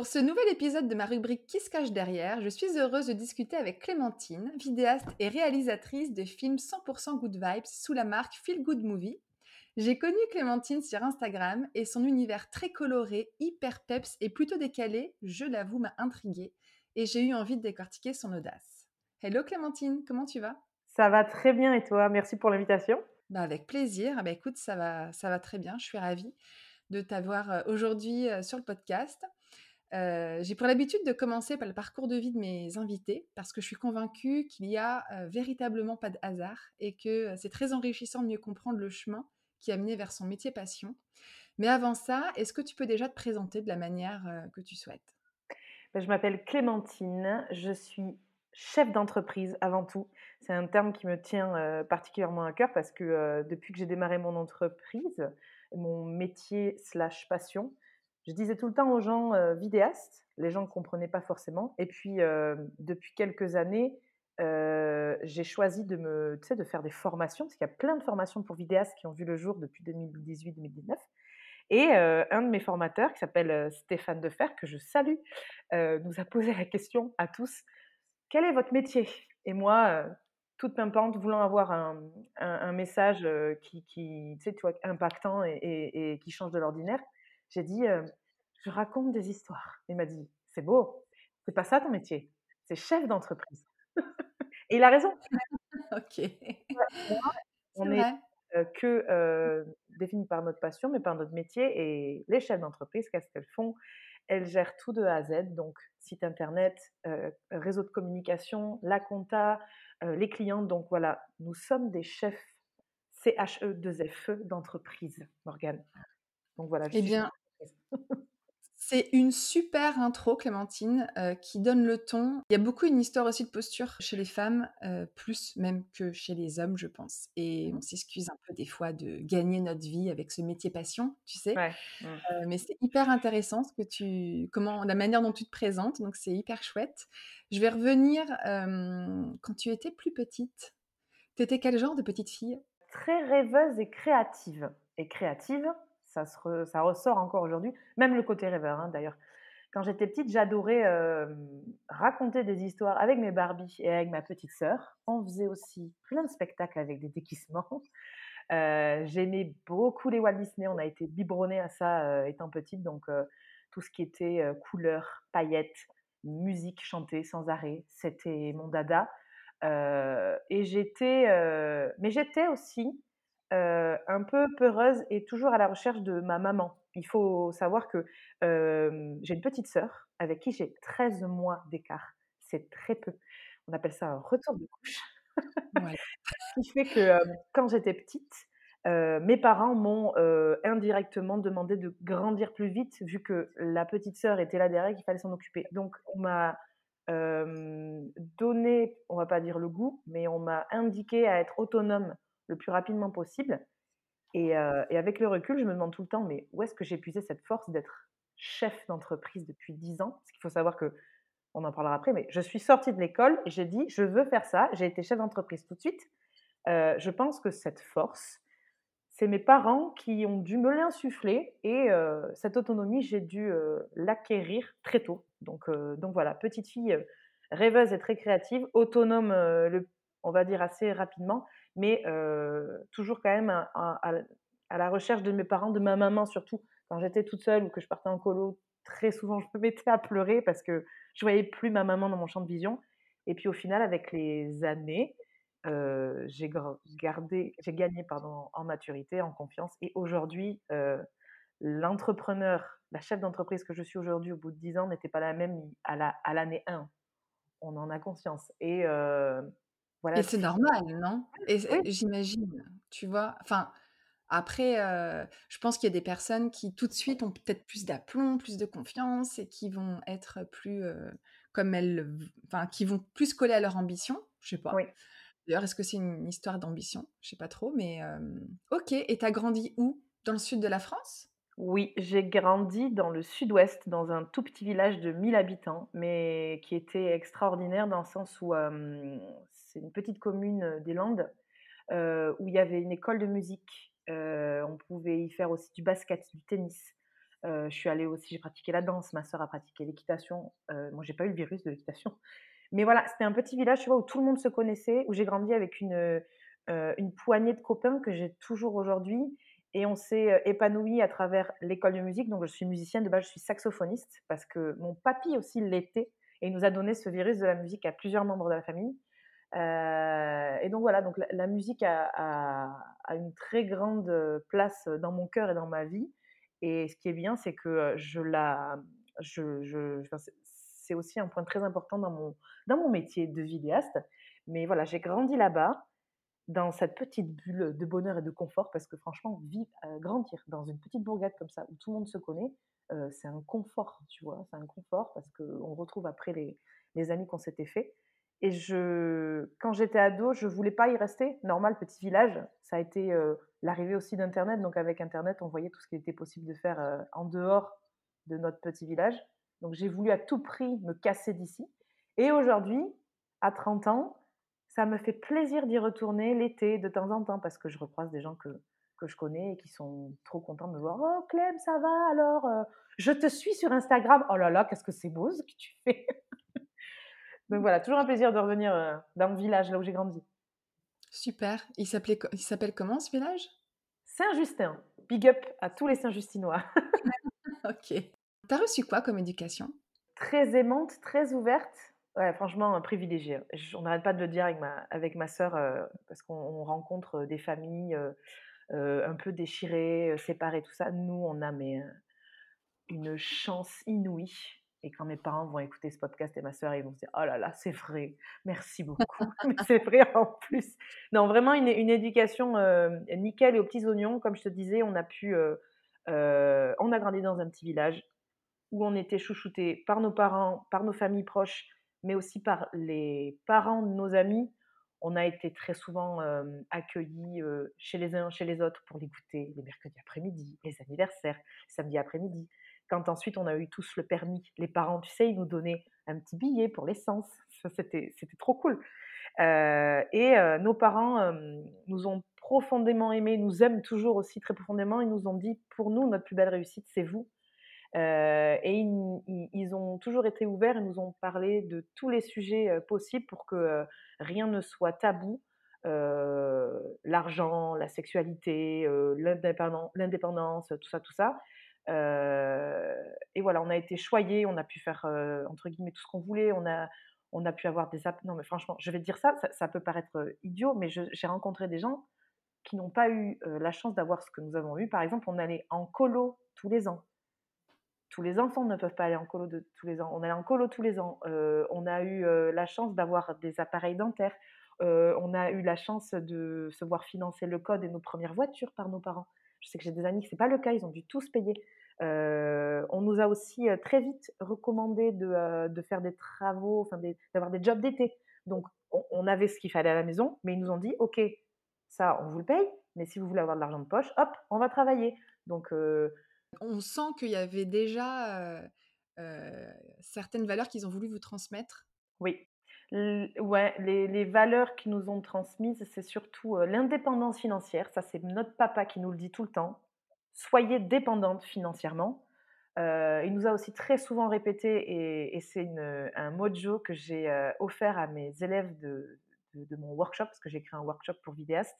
Pour ce nouvel épisode de ma rubrique Qui se cache derrière, je suis heureuse de discuter avec Clémentine, vidéaste et réalisatrice de films 100% Good Vibes sous la marque Feel Good Movie. J'ai connu Clémentine sur Instagram et son univers très coloré, hyper peps et plutôt décalé, je l'avoue, m'a intriguée et j'ai eu envie de décortiquer son audace. Hello Clémentine, comment tu vas? Ça va très bien et toi? Merci pour l'invitation. Bah avec plaisir. Bah écoute, ça va, ça va très bien. Je suis ravie de t'avoir euh, aujourd'hui euh, sur le podcast. J'ai pour l'habitude de commencer par le parcours de vie de mes invités parce que je suis convaincue qu'il n'y a véritablement pas de hasard et que c'est très enrichissant de mieux comprendre le chemin qui a mené vers son métier passion. Mais avant ça, est-ce que tu peux déjà te présenter de la manière que tu souhaites? Ben, Je m'appelle Clémentine, je suis chef d'entreprise avant tout. C'est un terme qui me tient particulièrement à cœur parce que depuis que j'ai démarré mon entreprise, mon métier slash passion, je disais tout le temps aux gens euh, vidéastes, les gens ne comprenaient pas forcément. Et puis, euh, depuis quelques années, euh, j'ai choisi de, me, faire des formations, parce qu'il y a plein de formations pour vidéastes qui ont vu le jour depuis 2018-2019. Et un de mes formateurs, qui s'appelle Stéphane Defer, que je salue, nous a posé la question à tous, quel est votre métier? Et moi, toute pimpante, voulant avoir un, message qui, qui tu vois, impactant et qui change de l'ordinaire, j'ai dit, je raconte des histoires. Il m'a dit, c'est beau, c'est pas ça ton métier, c'est chef d'entreprise. Et il a raison. ok. on n'est que défini par notre passion, mais par notre métier. Et les chefs d'entreprise, qu'est-ce qu'elles font? Elles gèrent tout de A à Z, donc site internet, réseau de communication, la compta, les clients. Donc voilà, nous sommes des chefs CHE2FE d'entreprise, Morgane. Donc voilà. Je eh bien, c'est une super intro, Clémentine, euh, qui donne le ton. Il y a beaucoup une histoire aussi de posture chez les femmes, euh, plus même que chez les hommes, je pense. Et on s'excuse un peu des fois de gagner notre vie avec ce métier passion, tu sais. Euh, mais c'est hyper intéressant ce que tu, comment, la manière dont tu te présentes. Donc c'est hyper chouette. Je vais revenir quand tu étais plus petite. Tu étais quel genre de petite fille? Très rêveuse et créative. Et créative, ça, ressort encore aujourd'hui, même le côté rêveur hein, d'ailleurs. Quand j'étais petite, j'adorais raconter des histoires avec mes Barbies et avec ma petite sœur. On faisait aussi plein de spectacles avec des déguisements. J'aimais beaucoup les Walt Disney. On a été biberonnés à ça étant petite. Donc, tout ce qui était couleurs, paillettes, musique chantée sans arrêt, c'était mon dada. et j'étais, mais j'étais aussi un peu peureuse et toujours à la recherche de ma maman. Il faut savoir que j'ai une petite sœur avec qui j'ai 13 mois d'écart. C'est très peu. On appelle ça un retour de couche. Ce qui fait que quand j'étais petite, mes parents m'ont indirectement demandé de grandir plus vite, vu que la petite sœur était là derrière, qu'il fallait s'en occuper. Donc, on m'a donné, on va pas dire le goût, mais on m'a indiqué à être autonome le plus rapidement possible. Et, avec le recul, je me demande tout le temps, mais où est-ce que j'ai puisé cette force d'être chef d'entreprise depuis 10 ans? Parce qu'il faut savoir que, on en parlera après, mais je suis sortie de l'école et j'ai dit, je veux faire ça. J'ai été chef d'entreprise tout de suite. je pense que cette force, c'est mes parents qui ont dû me l'insuffler et cette autonomie, j'ai dû l'acquérir très tôt. Donc, donc voilà, petite fille rêveuse et très créative, autonome, on va dire assez rapidement, mais toujours quand même à, la recherche de mes parents, de ma maman surtout. Quand j'étais toute seule ou que je partais en colo, très souvent je me mettais à pleurer parce que je voyais plus ma maman dans mon champ de vision. Et puis au final, avec les années, j'ai gardé, j'ai gagné pardon en maturité, en confiance. Et aujourd'hui, l'entrepreneur, la chef d'entreprise que je suis aujourd'hui au bout de 10 ans n'était pas la même à l'année la, à 1. On en a conscience. Et et c'est normal, non? Et j'imagine, tu vois, enfin, Après, je pense qu'il y a des personnes qui, tout de suite, ont peut-être plus d'aplomb, plus de confiance et qui vont être plus, comme elles enfin, qui vont plus coller à leur ambition, je sais pas. Oui. D'ailleurs, est-ce que c'est une histoire d'ambition? Je sais pas trop, mais hem, OK et tu as grandi où? Dans le sud de la France? Oui, j'ai grandi dans le sud-ouest, dans un tout petit village de 1000 habitants, mais qui était extraordinaire dans le sens où, c'est une petite commune, des Landes, où il y avait une école de musique. On pouvait y faire aussi du basket, du tennis. Je suis allée aussi j'ai pratiqué la danse, ma sœur a pratiqué l'équitation. Moi, j'ai pas eu le virus de l'équitation. Mais voilà, c'était un petit village, tu vois, où tout le monde se connaissait, où j'ai grandi avec une, une poignée de copains que j'ai toujours aujourd'hui et on s'est, heu, épanouis à travers l'école de musique. Donc je suis musicienne, de base, je suis saxophoniste parce que mon papy aussi l'était et il nous a donné ce virus de la musique à plusieurs membres de la famille. Heu et donc voilà, donc la musique a une très grande, heu, place dans mon cœur et dans ma vie et ce qui est bien, c'est que, je la je c'est aussi un point très important dans mon dans mon métier de vidéaste. Mais voilà, j'ai grandi là-bas, dans cette petite bulle de bonheur et de confort parce que franchement, vivre grandir dans une petite bourgade comme ça, où tout le monde se connaît, c'est un confort, tu vois? C'est un confort parce qu'on retrouve après les les amis qu'on s'était fait et je quand j'étais ado, je voulais pas y rester. Normal, petit village, ça a été, heu, l'arrivée aussi d'internet. Donc avec internet, on voyait tout ce qui était possible de faire, heu, en dehors de notre petit village. Donc j'ai voulu à tout prix me casser d'ici et aujourd'hui, à 30 ans, ça me fait plaisir d'y retourner l'été de temps en temps parce que je recroise des gens que que je connais et qui sont trop contents de me voir: «Oh Clem, ça va alors, heu? Je te suis sur Instagram. Oh là là, qu'est-ce que c'est beau ce que tu fais!» Donc voilà, toujours un plaisir de revenir, heu, dans le village, là où j'ai grandi. Super. Il s'appelait co il s'appelle comment ce village? Saint-Justin, big up à tous les Saint-Justinois. OK. Tu as reçu quoi comme éducation? Très aimante, très ouverte. Ouais, franchement, heu, privilégiée, on n'arrête pas de le dire avec ma avec ma sœur, heu, parce qu'on on rencontre, des familles, un peu déchirées, séparées, tout ça. Nous, on a mais, une chance inouïe et quand mes parents vont écouter ce podcast et ma sœur, ils vont se dire: «Oh là là, c'est vrai, merci beaucoup, c'est vrai en plus». Non, vraiment une une éducation, heu, nickel et aux petits oignons. Comme je te disais, on a pu, heu heu, on a grandi dans un petit village où on était chouchoutés par nos parents, par nos familles proches, mais aussi par les parents de nos amis. On a été très souvent, hem, accueillis, chez les uns, chez les autres pour les goûters, les mercredis après-midi, les anniversaires, samedi après-midi. Quand ensuite on a eu tous le permis, les parents, tu sais, ils nous donnaient un petit billet pour l'essence. C'était trop cool. Heu et heu, nos parents, hem, nous ont profondément aimés, nous aiment toujours aussi très profondément. Ils nous ont dit: «Pour nous, notre plus belle réussite, c'est vous». Et ils ont toujours été ouverts. Ils nous ont parlé de tous les sujets, possibles pour que, rien ne soit tabou. L'argent, la sexualité, l'indépendance, tout ça, tout ça. Et voilà, on a été choyés, on a pu faire, entre guillemets «tout ce qu'on voulait». On a on a pu avoir des app non mais franchement, je vais te dire ça, ça peut paraître, idiot, mais j'ai rencontré des gens qui n'ont pas eu, la chance d'avoir ce que nous avons eu. Par exemple, on allait en colo tous les ans. Tous les enfants ne peuvent pas aller en colo tous les ans. On allait en colo tous les ans. On a eu, la chance d'avoir des appareils dentaires. On a eu la chance de se voir financer le code et nos premières voitures par nos parents. Je sais que j'ai des amis que c'est pas le cas, ils ont dû tous payer. Heu, on nous a aussi, heu, très vite recommandé de, heu, de faire des travaux, enfin d'avoir des jobs d'été. Donc on on avait ce qu'il fallait à la maison, mais ils nous ont dit: «OK, ça, on vous le paye, mais si vous voulez avoir de l'argent de poche, hop, on va travailler». Donc On sent qu'il y avait déjà, certaines valeurs qu'ils ont voulu vous transmettre? Oui. Ouais, les les valeurs qu'ils nous ont transmises, c'est surtout, heu, l'indépendance financière. Ça, c'est notre papa qui nous le dit tout le temps: «Soyez dépendantes financièrement». Heu, il nous a aussi très souvent répété et et c'est un mojo que j'ai, heu, offert à mes élèves de de de mon workshop, parce que j'ai créé un workshop pour vidéastes,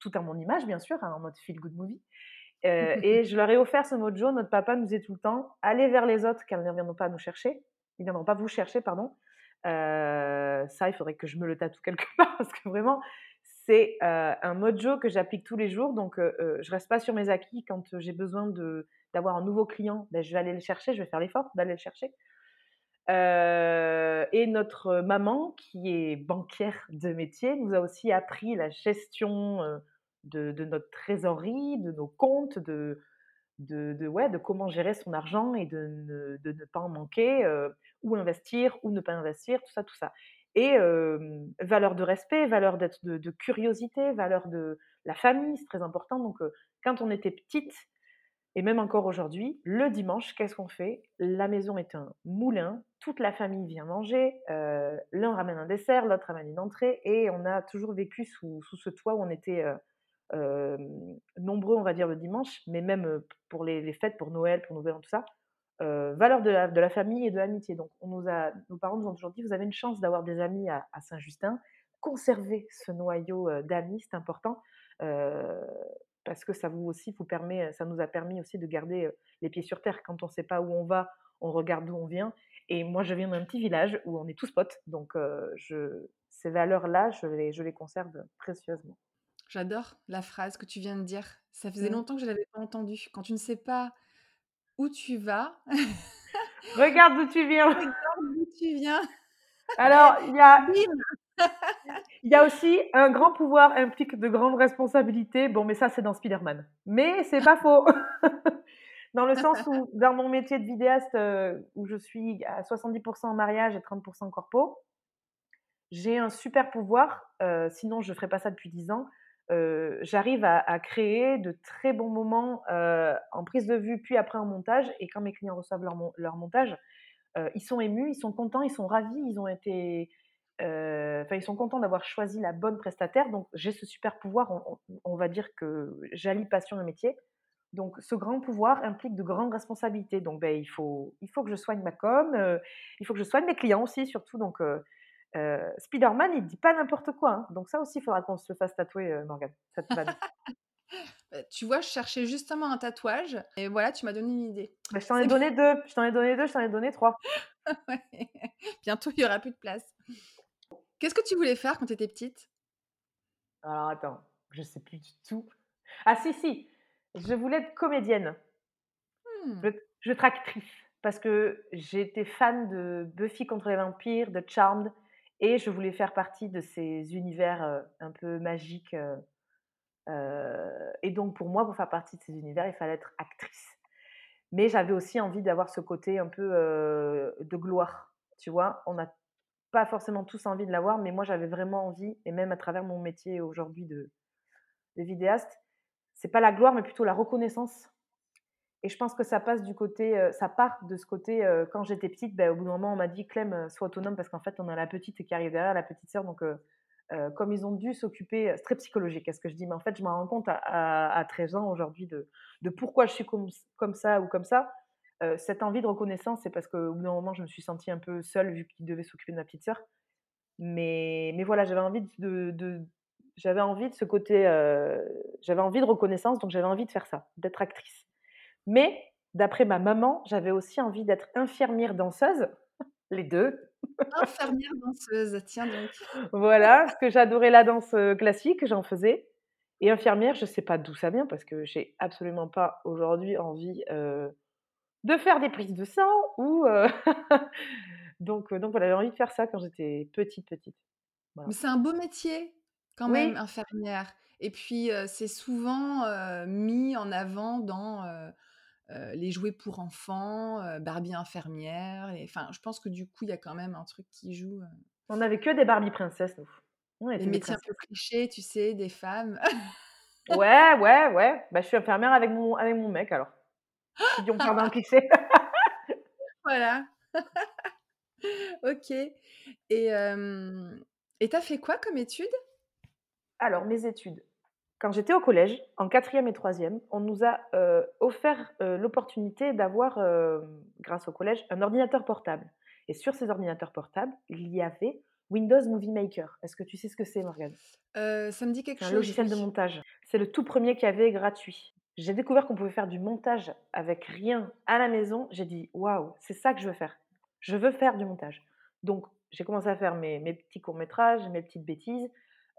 tout à mon image bien sûr, hein, en mode feel good movie. Et je leur ai offert ce mojo. Notre papa nous disait tout le temps: «Allez vers les autres car ils ne viendront pas nous chercher. Ils viendront pas vous chercher, pardon». Heu, ça, il faudrait que je me le tatoue quelque part parce que vraiment, c'est, heu, un mojo que j'applique tous les jours. Donc heu heu, je reste pas sur mes acquis. Quand, j'ai besoin d'avoir un nouveau client, beh, je vais aller le chercher, je vais faire l'effort d'aller le chercher. Et notre maman, qui est banquière de métier, nous a aussi appris la gestion, de notre trésorerie, de nos comptes, de, de, de, ouais, de comment gérer son argent et de ne, de ne pas en manquer, ou investir, ou ne pas investir, tout ça, tout ça. Et valeur de respect, valeur d'être de, curiosité, valeur de la famille, c'est très important. Donc, quand on était petite, et même encore aujourd'hui, le dimanche, qu'est-ce qu'on fait? La maison est un moulin, toute la famille vient manger, l'un ramène un dessert, l'autre ramène une entrée, et on a toujours vécu sous, sous ce toit où on était euh, euh, nombreux, on va dire, le dimanche, mais même pour les, fêtes, pour Noël, pour Nouvel An, tout ça. valeur de la, famille et de l'amitié. Donc, on nous a, nos parents nous ont toujours dit, vous avez une chance d'avoir des amis à, Saint-Justin, conservez ce noyau d'amis, c'est important parce que ça vous aussi vous permet, ça nous a permis aussi de garder les pieds sur terre. Quand on ne sait pas où on va, on regarde d'où on vient. Et moi, je viens d'un petit village où on est tous potes, donc ces valeurs-là, je les, je les conserve précieusement. J'adore la phrase que tu viens de dire. Ça faisait mmh. longtemps que je l'avais pas entendue. Quand tu ne sais pas où tu vas, regarde d'où tu viens. regarde d'où tu viens. Alors, il y a il y a aussi un grand pouvoir implique de grandes responsabilités. Bon, mais ça, c'est dans Spider-Man. Mais c'est pas faux. dans le sens où, dans mon métier de vidéaste, euh, où je suis à 70% en mariage et 30% corpo, j'ai un super pouvoir. Euh, sinon, je ne ferais pas ça depuis 10 ans. J'arrive à, créer de très bons moments en prise de vue, puis après en montage. Et quand mes clients reçoivent leur, montage, ils sont émus, ils sont contents, ils sont ravis, ils ont été Enfin, ils sont contents d'avoir choisi la bonne prestataire. Donc, j'ai ce super pouvoir. On, va dire que j'allie passion et métier. Donc, ce grand pouvoir implique de grandes responsabilités. Donc, ben, il, faut, il faut que je soigne ma com, il faut que je soigne mes clients aussi, surtout. Donc, Spider-Man, il dit pas n'importe quoi. Hein. Donc, ça aussi, il faudra qu'on se le fasse tatouer, Morgane. Bah, tu vois, je cherchais justement un tatouage et voilà, tu m'as donné une idée. Bah, je t'en ai donné deux. Je t'en ai donné deux, je t'en ai donné trois. Bientôt, il n'y aura plus de place. Qu'est-ce que tu voulais faire quand tu étais petite? Alors attends, je sais plus du tout. Ah si, si, je voulais être comédienne. Hmm. Je, je parce que j'étais fan de Buffy contre les vampires, de Charmed, et je voulais faire partie de ces univers euh, un peu magiques. Euh, euh, et donc pour moi, pour faire partie de ces univers, il fallait être actrice. Mais j'avais aussi envie d'avoir ce côté un peu de gloire. Tu vois, on a pas forcément tous envie de l'avoir, mais moi j'avais vraiment envie, et même à travers mon métier aujourd'hui de, de vidéaste, c'est pas la gloire, mais plutôt la reconnaissance. Et je pense que ça passe du côté, euh, ça part de ce côté, euh, quand j'étais petite, ben, au bout d'un moment on m'a dit Clem, euh, sois autonome, parce qu'en fait on a la petite qui arrive derrière, la petite sœur, donc comme ils ont dû s'occuper, c'est très psychologique, qu'est-ce que je dis, mais en fait je me rends compte à, à, 13 ans aujourd'hui de, pourquoi je suis comme, ça ou comme ça cette envie de reconnaissance, c'est parce qu'au bout d'un moment, je me suis sentie un peu seule vu qu'il devait s'occuper de ma petite sœur. Mais, mais voilà, j'avais envie de j'avais envie de ce côté, j'avais envie de reconnaissance, donc j'avais envie de faire ça, d'être actrice. Mais d'après ma maman, j'avais aussi envie d'être infirmière danseuse, les deux. Infirmière danseuse, tiens donc. voilà, parce que j'adorais la danse classique, j'en faisais. Et infirmière, je ne sais pas d'où ça vient, parce que j'ai absolument pas aujourd'hui envie de faire des prises de sang ou donc donc voilà j'avais envie de faire ça quand j'étais petite petite. Mais c'est un beau métier quand même infirmière et puis c'est souvent mis en avant dans les jouets pour enfants, Barbie infirmière et enfin je pense que du coup il y a quand même un truc qui joue. On n'avait que des Barbie princesses nous. les métiers un peu clichés, tu sais, des femmes. ouais, ouais, ouais. Bah, je suis infirmière avec mon, avec mon mec alors. Qui ont peur d'un cliché. voilà. ok. Et euh, t'as fait quoi comme études Alors, mes études. Quand j'étais au collège, en quatrième et troisième, on nous a euh, offert euh, l'opportunité d'avoir, euh, grâce au collège, un ordinateur portable. Et sur ces ordinateurs portables, il y avait Windows Movie Maker. Est-ce que tu sais ce que c'est, Morgane? Ça me dit quelque chose. Un logiciel de montage. C'est le tout premier qui avait gratuit j'ai découvert qu'on pouvait faire du montage avec rien à la maison. J'ai dit, waouh, c'est ça que je veux faire. Je veux faire du montage. Donc, j'ai commencé à faire mes, mes petits courts-métrages, mes petites bêtises.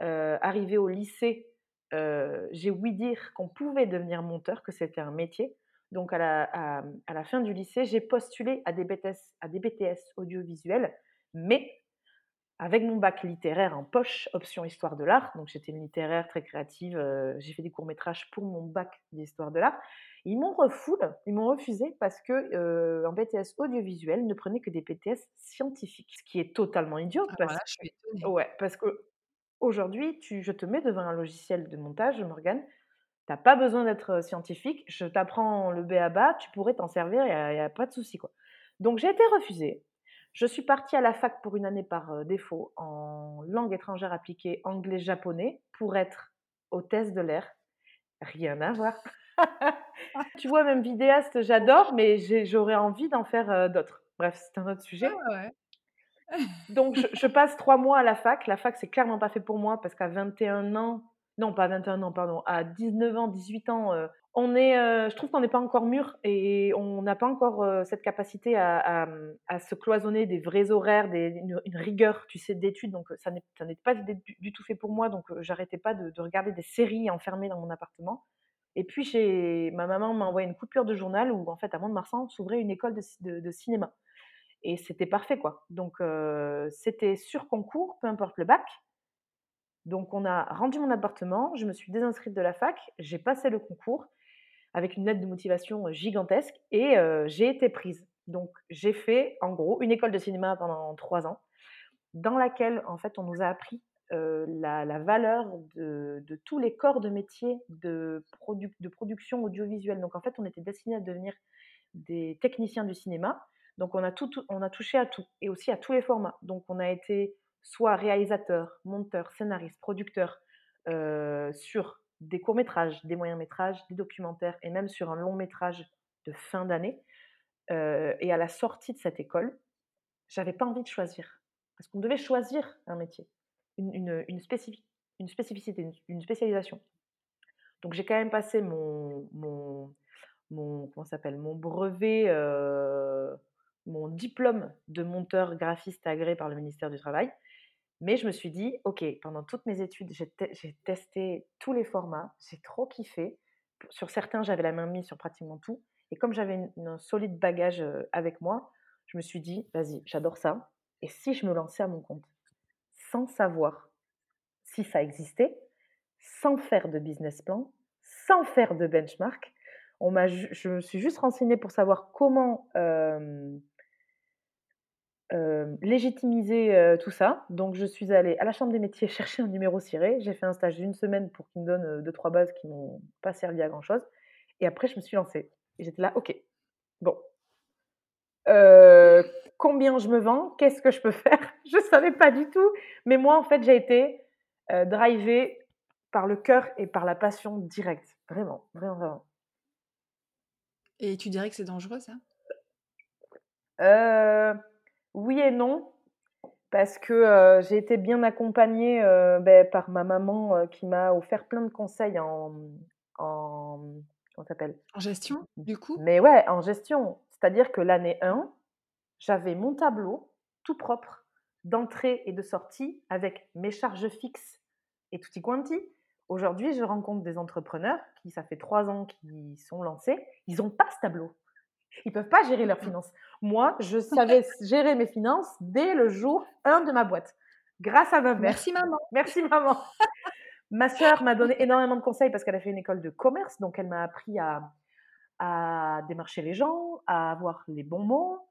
Euh, arrivé au lycée, euh, j'ai ouï dire qu'on pouvait devenir monteur, que c'était un métier. Donc, à la, à, à la fin du lycée, j'ai postulé à des, BTS, à des BTS audiovisuels, mais avec mon bac littéraire en poche, option histoire de l'art. Donc j'étais une littéraire très créative. j'ai fait des courts-métrages pour mon bac d'histoire de l'art. Ils m'ont refoulé, ils m'ont refusé parce que en BTS audiovisuel ne prenait que des BTS scientifiques, ce qui est totalement idiot. Ah, parce, voilà, je suis. Ouais, parce que aujourd'hui, tu, je te mets devant un logiciel de montage, Morgane. Tu n'as pas besoin d'être scientifique. Je t'apprends le B à bas, tu pourrais t'en servir, il n'y a, a, pas de souci. Quoi. Donc j'ai été refusée. Je suis partie à la fac pour une année par défaut en langue étrangère appliquée anglais-japonais pour être hôtesse de l'air. Rien à voir. tu vois, même vidéaste, j'adore, mais j'aurais envie d'en faire d'autres. Bref, c'est un autre sujet. Ah Donc, je, passe trois mois à la fac. La fac, c'est clairement pas fait pour moi parce qu'à 21 ans, non, pas 21 ans, pardon, à 19 ans, 18 ans, on est, je trouve qu'on n'est pas encore mûr et on n'a pas encore cette capacité à, se cloisonner des vrais horaires, une, rigueur, tu sais, d'études. Donc, ça n'est pas du, tout fait pour moi. Donc, j'arrêtais pas de, de, regarder des séries enfermées dans mon appartement. Et puis, ma maman m'a envoyé une coupure de journal où, en fait, à Mont-de-Marsan s'ouvrait une école de, cinéma. Et c'était parfait, quoi. Donc, c'était sur concours, peu importe le bac. Donc, on a rendu mon appartement, je me suis désinscrite de la fac, j'ai passé le concours avec une lettre de motivation gigantesque et j'ai été prise. Donc, j'ai fait, en gros, une école de cinéma pendant trois ans, dans laquelle, en fait, on nous a appris la, valeur de, tous les corps de métier de, de production audiovisuelle. Donc en fait, on était destinés à devenir des techniciens du cinéma. Donc on a, touché à tout et aussi à tous les formats. Donc on a été soit réalisateur, monteur, scénariste, producteur sur des courts-métrages, des moyens-métrages, des documentaires et même sur un long-métrage de fin d'année. et à la sortie de cette école, j'avais pas envie de choisir. Parce qu'on devait choisir un métier une, spécificité, une, spécialisation. Donc j'ai quand même passé mon, mon, mon brevet, euh, mon diplôme de monteur graphiste agréé par le ministère du Travail. Mais je me suis dit, OK, pendant toutes mes études, j'ai, testé tous les formats, j'ai trop kiffé. Sur certains, j'avais la main mise sur pratiquement tout. Et comme j'avais un solide bagage euh, avec moi, je me suis dit, vas-y, j'adore ça. Et si je me lançais à mon compte sans savoir si ça existait, sans faire de business plan, sans faire de benchmark. On je me suis juste renseignée pour savoir comment euh, euh, légitimiser euh, tout ça. Donc, je suis allée à la Chambre des métiers chercher un numéro ciré. J'ai fait un stage d'une semaine pour qu'ils me donnent deux, trois bases qui m'ont pas servi à grand-chose. Et après, je me suis lancée. Et j'étais là, OK, bon, combien je me vends, qu'est-ce que je peux faire? Je ne savais pas du tout. Mais moi, en fait, j'ai été euh, drivée par le cœur et par la passion directe. Vraiment, vraiment, vraiment. Et tu dirais que c'est dangereux, ça? Euh, Oui et non. Parce que euh, j'ai été bien accompagnée ben, par ma maman qui m'a offert plein de conseils en, en comment s'appelle? En gestion, du coup? Mais ouais, en gestion. C'est-à-dire que l'année 1, j'avais mon tableau tout propre d'entrée et de sortie avec mes charges fixes et tutti quanti. Aujourd'hui, je rencontre des entrepreneurs qui, ça fait trois ans qu'ils sont lancés, ils n'ont pas ce tableau. Ils ne peuvent pas gérer leurs finances. Moi, je savais gérer mes finances dès le jour 1 de ma boîte, grâce à ma mère. Merci maman. Merci maman. ma sœur m'a donné énormément de conseils parce qu'elle a fait une école de commerce, donc elle m'a appris à, à démarcher les gens, à avoir les bons mots,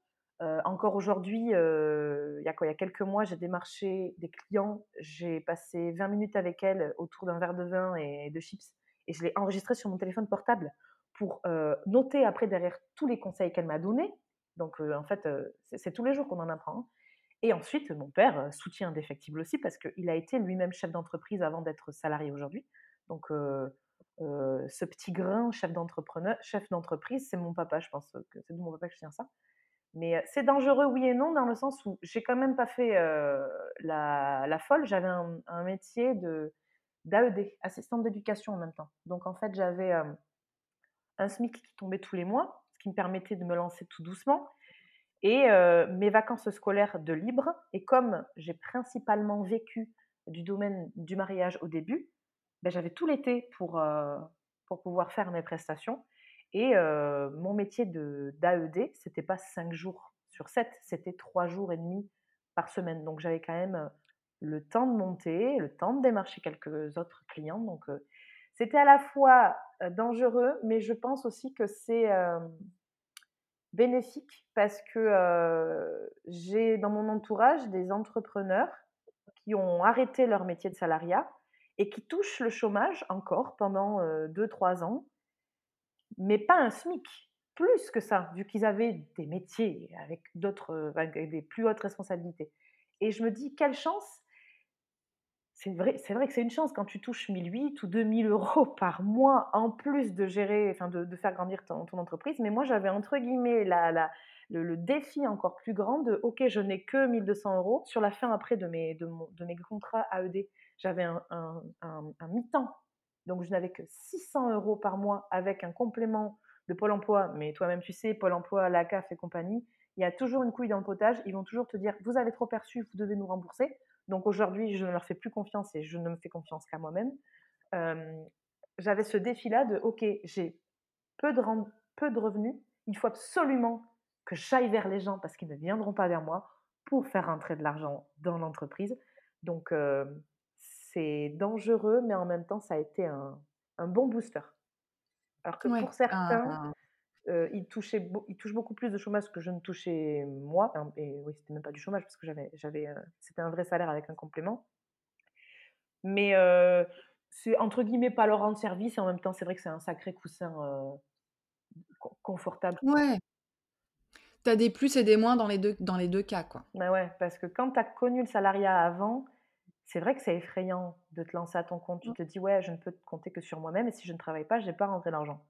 encore aujourd'hui, il y a quoi? Il y a quelques mois, j'ai démarché des clients. J'ai passé 20 minutes avec elles autour d'un verre de vin et de chips. Et je l'ai enregistré sur mon téléphone portable pour noter après derrière tous les conseils qu'elle m'a donnés. Donc, en fait, c'est tous les jours qu'on en apprend. Hein. Et ensuite, mon père, soutien indéfectible aussi, parce qu'il a été lui-même chef d'entreprise avant d'être salarié aujourd'hui. Donc, ce petit grain chef d'entrepreneur, chef d'entreprise, c'est mon papa, je pense que c'est de mon papa que je tiens ça. Mais c'est dangereux, oui et non, dans le sens où j'ai quand même pas fait la, folle. J'avais un, métier de d'AED, assistante d'éducation en même temps. Donc en fait, j'avais un SMIC qui tombait tous les mois, ce qui me permettait de me lancer tout doucement. Et mes vacances scolaires de libre. Et comme j'ai principalement vécu du domaine du mariage au début, ben, j'avais tout l'été pour, pour pouvoir faire mes prestations. Et mon métier d'AED, c'était pas cinq jours sur 7, c'était trois jours et demi par semaine. Donc j'avais quand même, le temps de monter, le temps de démarcher quelques autres clients. Donc c'était à la fois, dangereux, mais je pense aussi que c'est, bénéfique parce que, j'ai dans mon entourage des entrepreneurs qui ont arrêté leur métier de salariat et qui touchent le chômage encore pendant, 2-3 ans, mais pas un SMIC, plus que ça, vu qu'ils avaient des métiers avec avec des plus hautes responsabilités. Et je me dis: «Quelle chance c'est vrai, c'est vrai que c'est une chance quand tu touches 1 008 ou 2 000 € par mois, en plus de gérer, enfin de faire grandir ton entreprise. Mais moi, j'avais entre guillemets la le défi encore plus grand de: «OK, je n'ai que 1 200 € sur la fin après de mes de mes contrats AED». J'avais un un un mi-temps, donc je n'avais que 600 € par mois avec un complément de Pôle emploi. Mais toi-même, tu sais, Pôle emploi, la CAF et compagnie, il y a toujours une couille dans le potage. Ils vont toujours te dire: «Vous avez trop perçu, vous devez nous rembourser». Donc aujourd'hui, je ne leur fais plus confiance et je ne me fais confiance qu'à moi-même. j'avais ce défi-là de OK, j'ai peu de, peu de revenus, il faut absolument que j'aille vers les gens parce qu'ils ne viendront pas vers moi pour faire rentrer de l'argent dans l'entreprise. Donc c'est dangereux, mais en même temps, ça a été un, un bon booster. Alors que pour certains, euh, il, touchait il touche beaucoup plus de chômage que je ne touchais moi. Et oui, c'était même pas du chômage parce que j'avais, j'avais, euh, c'était un vrai salaire avec un complément. Mais euh, c'est entre guillemets pas leur rendre service et en même temps, c'est vrai que c'est un sacré coussin confortable. Ouais. Tu as des plus et des moins dans les deux, dans les deux cas, quoi. Bah ouais, parce que quand tu as connu le salariat avant, c'est vrai que c'est effrayant de te lancer à ton compte. Tu mmh. te dis, ouais, je ne peux compter que sur moi-même et si je ne travaille pas, je n'ai pas rentré d'argent.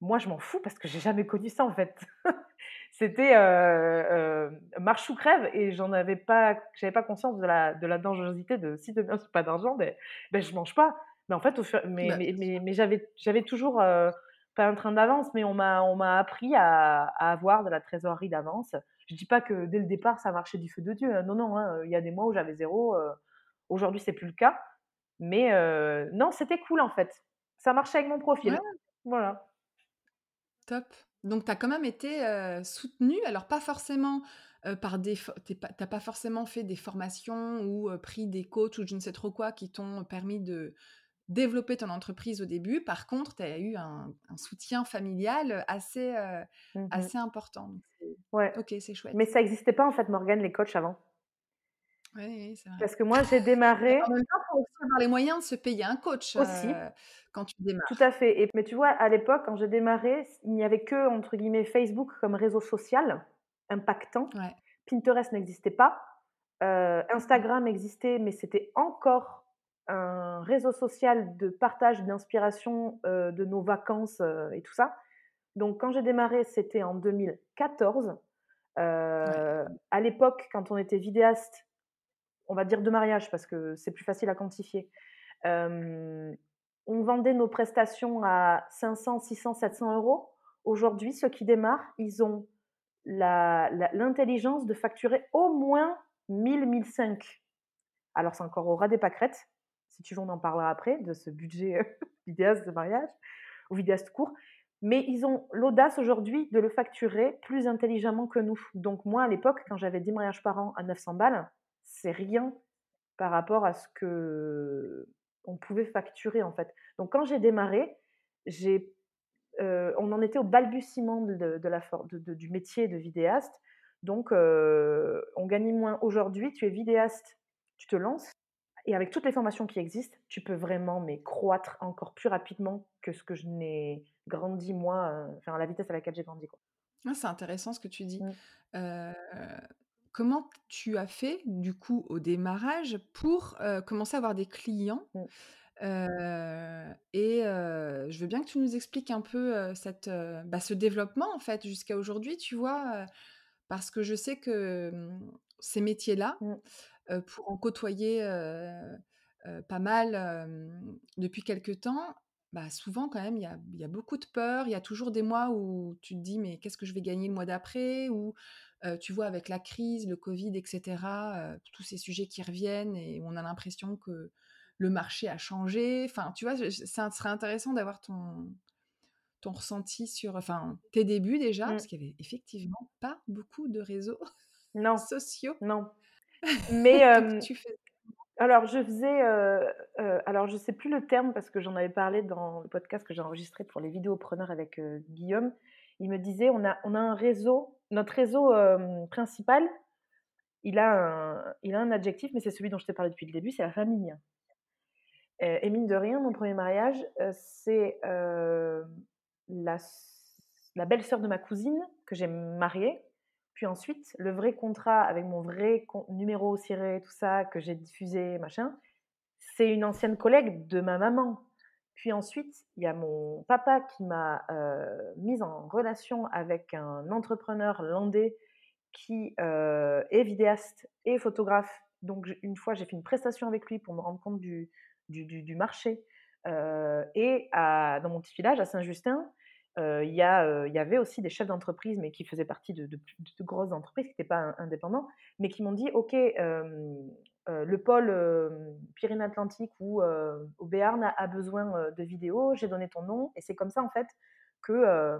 Moi, je m'en fous parce que j'ai jamais connu ça en fait. C'était euh, marche ou crève et j'en avais pas, j'avais pas conscience de la, de la dangerosité de si demain j'ai pas d'argent, ben, ben je mange pas. Mais en fait, au mais, bah mais, mais, mais j'avais, j'avais toujours pas un train d'avance, mais on m'a, on m'a appris à, à, avoir de la trésorerie d'avance. Je dis pas que dès le départ ça marchait du feu de Dieu. Hein. Non, non, hein, il y a des mois où j'avais zéro. Aujourd'hui, c'est plus le cas. Mais non, c'était cool en fait. Ça marchait avec mon profil. Voilà. Top. Donc tu as quand même été, soutenue, alors pas forcément, par des tu pas pas forcément fait des formations ou, pris des coachs ou je ne sais trop quoi qui t'ont permis de développer ton entreprise au début. Par contre, tu as eu un soutien familial, assez, mmh assez important. Ouais. OK, c'est chouette. Mais ça n'existait pas en fait Morgane, les coachs avant? Oui, c'est vrai. Parce que moi j'ai démarré en même temps, il faut aussi avoir les moyens de se payer un coach, Aussi. quand tu démarres. Tout à fait et mais tu vois, à l'époque, quand j'ai démarré, il n'y avait que, entre guillemets, «Facebook» comme réseau social impactant. Ouais. Pinterest n'existait pas. Heu, Instagram existait, mais c'était encore un réseau social de partage d'inspiration, euh, de nos vacances, euh, et tout ça. Donc quand j'ai démarré, c'était en 2014. Euh, à l'époque, quand on était vidéaste, on va dire de mariage parce que c'est plus facile à quantifier, on vendait nos prestations à 500, 600, 700 euros. Aujourd'hui, ceux qui démarrent, ils ont l'intelligence de facturer au moins 1000, 1005. Alors, c'est encore au ras des pâquerettes. Si tu veux, on en parlera après de ce budget vidéaste de mariage ou vidéaste court. Mais ils ont l'audace aujourd'hui de le facturer plus intelligemment que nous. Donc, moi, à l'époque, quand j'avais 10 mariages par an à 900 balles, c'est rien par rapport à ce que on pouvait facturer en fait. Donc quand j'ai démarré, j'ai, euh, on en était au balbutiement de, la de, du métier de vidéaste. Donc euh, on gagne moins aujourd'hui. Tu es vidéaste, tu te lances et avec toutes les formations qui existent, tu peux vraiment mais croître encore plus rapidement que ce que je n'ai grandi moi, euh, enfin à la vitesse à laquelle j'ai grandi quoi. Ah, c'est intéressant ce que tu dis. Mmh. Comment tu as fait, du coup, au démarrage pour, commencer à avoir des clients? Mmh. et je veux bien que tu nous expliques un peu, cette, bah, ce développement, en fait, jusqu'à aujourd'hui, tu vois? parce que je sais que, mmh, ces métiers-là, mmh. pour en côtoyer, pas mal, depuis quelque temps, bah, souvent quand même, il y a y a beaucoup de peur. Il y a toujours des mois où tu te dis: «Mais qu'est-ce que je vais gagner le mois d'après?» ou tu vois, avec la crise, le covid et cetera, tous ces sujets qui reviennent et on a l'impression que le marché a changé. Enfin, tu vois, ça serait intéressant d'avoir ton ton ressenti sur enfin, tes débuts déjà, mmh. parce qu'il y avait effectivement pas beaucoup de réseaux non. sociaux. Non. Mais Donc tu fais alors je faisais, alors je sais plus le terme parce que j'en avais parlé dans le podcast que j'ai enregistré pour les vidéopreneurs avec, Guillaume. Il me disait: «On a on a un réseau, notre réseau, principal, il a un il a un adjectif, mais c'est celui dont je t'ai parlé depuis le début, c'est la famille». Et mine de rien, mon premier mariage, c'est, la belle-sœur de ma cousine que j'ai mariée. Puis ensuite, le vrai contrat avec mon vrai numéro ciré, tout ça, que j'ai diffusé, machin, c'est une ancienne collègue de ma maman. Puis ensuite, il y a mon papa qui m'a, heu, mise en relation avec un entrepreneur landais qui, heu, est vidéaste et photographe. Donc une fois, j'ai fait une prestation avec lui pour me rendre compte du marché, heu et dans mon petit village, à Saint-Justin, il y avait aussi des chefs d'entreprise, mais qui faisaient partie de de grosses entreprises, qui étaient pas in indépendants, mais qui m'ont dit: «OK, heu, le pôle, hem, Pyrénées-Atlantiques ou heu, au Béarn a a besoin, de vidéos, j'ai donné ton nom» et c'est comme ça, en fait, que,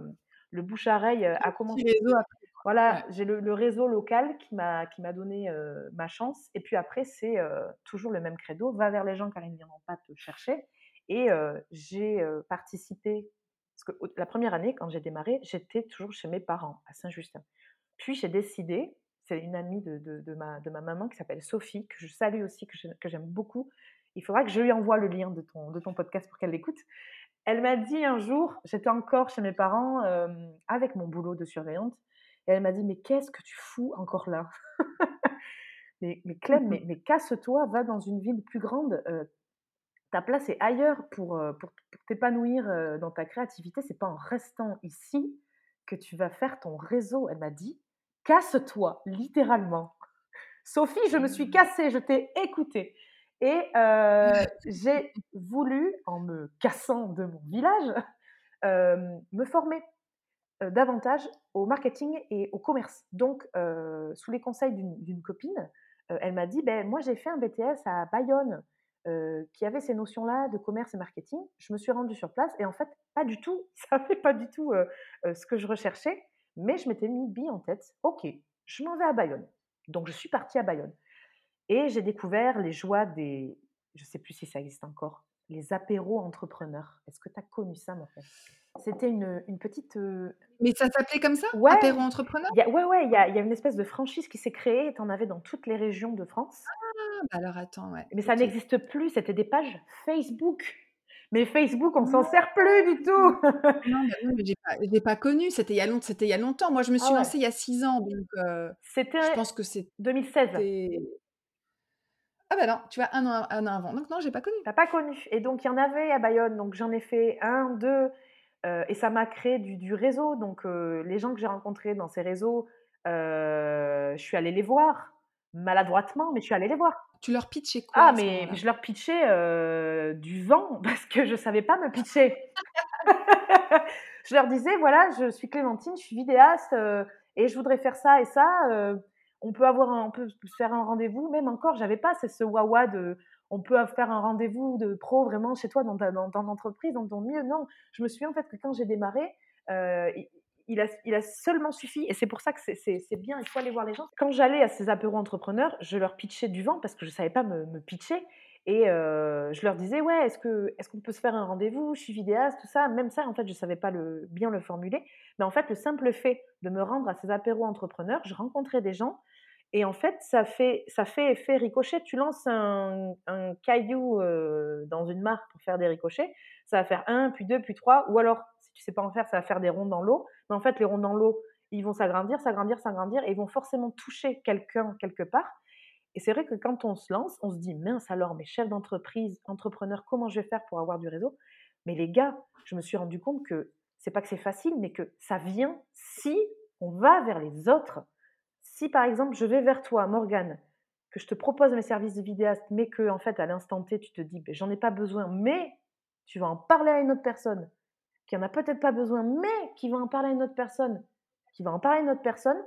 le bouche à oreille, a commencé. réseau après quoi. Voilà, Ouais. j'ai le le réseau local qui m'a qui m'a donné, ma chance et puis après c'est, toujours le même credo: «Va vers les gens car ils ne viendront pas te chercher» et j'ai, participé parce que la première année quand j'ai démarré, j'étais toujours chez mes parents à Saint-Justin. Puis j'ai décidé, c'est une amie de de de ma de ma maman qui s'appelle Sophie, que je salue aussi, que je que j'aime beaucoup. Il faudra que je lui envoie le lien de ton de ton podcast pour qu'elle l'écoute. Elle m'a dit un jour, j'étais encore chez mes parents, hem, avec mon boulot de surveillante et elle m'a dit: «Mais qu'est-ce que tu fous encore là? Mais mais Clem, mais mais casse-toi, va dans une ville plus grande, heu, ta place est ailleurs pour, heu, pour pour t'épanouir, dans ta créativité, c'est pas en restant ici que tu vas faire ton réseau». Elle m'a dit: «Casse-toi», littéralement. Sophie, je me suis cassée, je t'ai écoutée et heu, j'ai voulu, en me cassant de mon village, hem, me former, heu, davantage au marketing et au commerce. Donc sous les conseils d'une copine, elle m'a dit: «Beh, moi j'ai fait un BTS à Bayonne, qui avait ces notions-là de commerce et marketing». Je me suis rendue sur place et en fait, pas du tout, ça fait pas du tout, ce que je recherchais, mais je m'étais mis bille en tête: «OK, je m'en vais à Bayonne». Donc je suis partie à Bayonne et j'ai découvert les joies des je sais plus si ça existe encore, les apéros entrepreneurs. Est-ce que tu as connu ça, ma? C'était une, une petite, heu Mais ça s'appelait comme ça? ouais, Apéro entrepreneur? a ouais, ouais, il y a y a une espèce de franchise qui s'est créée et tu en avais dans toutes les régions de France. Ah bah alors attends, ouais, Mais ça n'existe plus, c'était des pages Facebook. Mais Facebook, on s'en sert plus du tout! non, non, mais j'ai pas j'ai pas connu, c'était il y a long c'était il y a longtemps. Moi, je me Ah suis ouais, lancée il y a 6 ans, donc je c'était pense que c'était 2016. ah bah non, tu vois, 1 an 1 an avant. Donc non, j'ai pas connu. Tu as pas connu et donc il y en avait à Bayonne, donc j'en ai fait 1, 2, heu et ça m'a créé du du réseau donc heu, les gens que j'ai rencontrés dans ces réseaux, je suis allée les voir, maladroitement, mais je suis allée les voir. Tu leur pitchais quoi Ah mais je leur pitchais, heu, du vent parce que je savais pas me pitcher. Je leur disais: «Voilà, je suis Clémentine, je suis vidéaste, heu et je voudrais faire ça et ça, heu, on peut avoir un on peut faire un rendez-vous». Même encore, j'avais pas c'est ce wa-wa de on peut faire un rendez-vous de pro vraiment chez toi dans ta dans ton entreprise, dans ton milieu. Non, je me souviens en fait que quand j'ai démarré, il a seulement suffi et c'est pour ça que c'est bien, il faut aller voir les gens. Quand j'allais à ces apéros entrepreneurs, je leur pitchais du vent parce que je savais pas me pitcher et heu, je leur disais: «Ouais, est-ce qu'on peut se faire un rendez-vous? Je suis vidéaste», tout ça. Même ça, en fait, je savais pas bien le formuler. Mais en fait, le simple fait de me rendre à ces apéros entrepreneurs, je rencontrais des gens et en fait, ça fait ça fait effet ricochet. Tu lances un caillou, heu, dans une mare pour faire des ricochets, ça va faire un, puis 2, puis 3. ou alors, tu sais pas en faire, ça va faire des ronds dans l'eau. Mais en fait, les ronds dans l'eau, ils vont s'agrandir, s'agrandir, s'agrandir et ils vont forcément toucher quelqu'un quelque part et c'est vrai que quand on se lance, on se dit: «Mince alors, mes chefs d'entreprise, entrepreneurs, comment je vais faire pour avoir du réseau?» mais les gars, je me suis rendu compte que c'est pas que c'est facile, mais que ça vient si on va vers les autres. Si par exemple, je vais vers toi, Morgane, que je te propose mes services de vidéaste, mais que en fait, à l'instant T, tu te dis: «Beh, j'en ai pas besoin», mais tu vas en parler à une autre personne, qui en a peut-être pas besoin, mais qui va en parler à une autre personne, qui va en parler à une autre personne,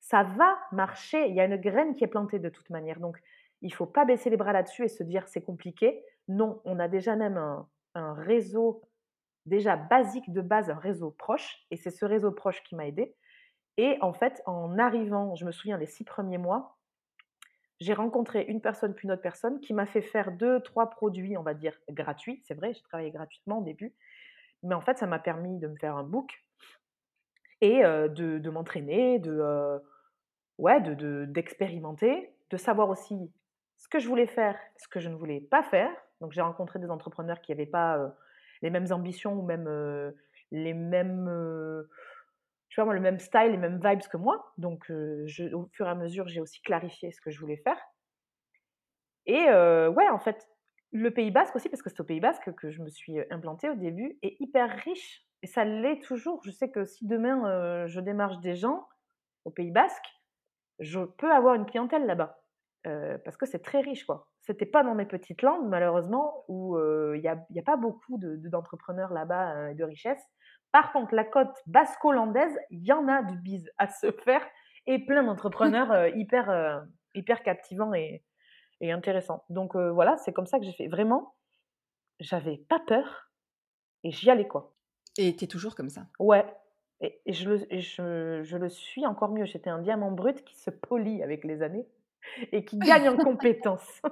ça va marcher. Il y a une graine qui est plantée de toute manière. Donc, il ne faut pas baisser les bras là-dessus et se dire c'est compliqué. Non, on a déjà même un, réseau déjà basique de base, un réseau proche, et c'est ce réseau proche qui m'a aidé. Et en fait, en arrivant, je me souviens les six premiers mois, j'ai rencontré une personne puis une autre personne qui m'a fait faire deux, trois produits, on va dire, gratuits. C'est vrai, j'ai travaillé gratuitement au début. Mais en fait, ça m'a permis de me faire un book et de, m'entraîner, de, ouais, de, d'expérimenter, de, savoir aussi ce que je voulais faire, ce que je ne voulais pas faire. Donc j'ai rencontré des entrepreneurs qui n'avaient pas les mêmes ambitions ou même les mêmes, tu vois, le même style, les mêmes vibes que moi. Donc je, au fur et à mesure, j'ai aussi clarifié ce que je voulais faire. Et ouais, en fait, le Pays Basque aussi, parce que c'est au Pays Basque que je me suis implantée au début, est hyper riche. Et ça l'est toujours. Je sais que si demain je démarche des gens au Pays Basque, je peux avoir une clientèle là-bas. parce que c'est très riche, quoi. C'était pas dans mes petites landes, malheureusement, où il n'y a, pas beaucoup d'entrepreneurs de, là-bas et de richesse. Par contre, la côte basco-hollandaise, il y en a du bise à se faire et plein d'entrepreneurs hyper, hyper captivants et, et intéressants. Donc voilà, c'est comme ça que j'ai fait. Vraiment, j'avais pas peur et j'y allais, quoi. Et tu es toujours comme ça? Ouais, et, je, le, je, je, le suis encore mieux. J'étais un diamant brut qui se polie avec les années et qui gagne en compétences.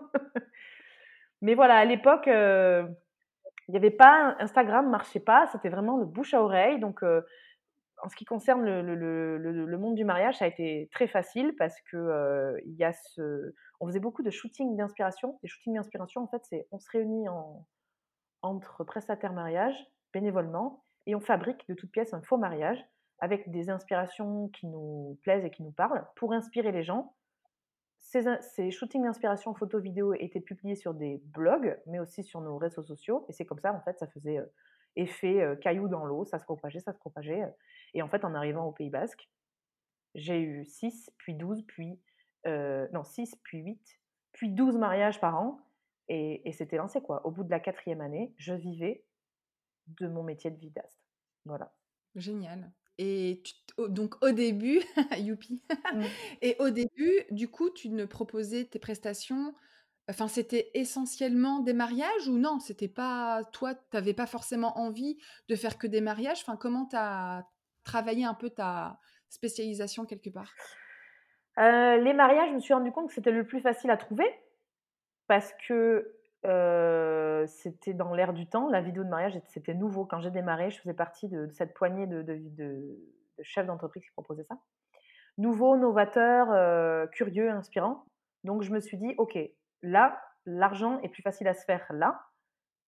Mais voilà, à l'époque, euh, il n'y avait pas Instagram, marchait pas. C'était vraiment le bouche à oreille. Donc, euh, en ce qui concerne le, monde du mariage, ça a été très facile parce que euh, y a ce, on faisait beaucoup de shooting d'inspiration. Les shootings d'inspiration, en fait, c'est on se réunit en, entre prestataires mariage bénévolement et on fabrique de toutes pièces un faux mariage avec des inspirations qui nous plaisent et qui nous parlent pour inspirer les gens. Ces, shootings d'inspiration photo vidéo étaient publiés sur des blogs, mais aussi sur nos réseaux sociaux. Et c'est comme ça, en fait, ça faisait euh, effet caillou dans l'eau, ça se propageait, ça se propageait. Et en fait, en arrivant au Pays Basque, j'ai eu 6, puis 12, puis... Euh, non, 6, puis 8, puis 12 mariages par an. Et, et c'était lancé, quoi. Au bout de la quatrième année, je vivais de mon métier de vidéaste. Voilà. Génial. Et donc au début, youpi. Mmh. Et au début, du coup, tu ne proposais tes prestations. Enfin, c'était essentiellement des mariages ou non? C'était pas toi, tu n'avais pas forcément envie de faire que des mariages? Enfin, comment tu as travaillé un peu ta spécialisation quelque part? Les mariages, je me suis rendu compte que c'était le plus facile à trouver parce que c'était dans l'air du temps. La vidéo de mariage, c'était nouveau. Quand j'ai démarré, je faisais partie de, cette poignée de, chefs d'entreprise qui proposaient ça. Nouveau, novateur, curieux, inspirant. Donc, je me suis dit, OK, là, l'argent est plus facile à se faire là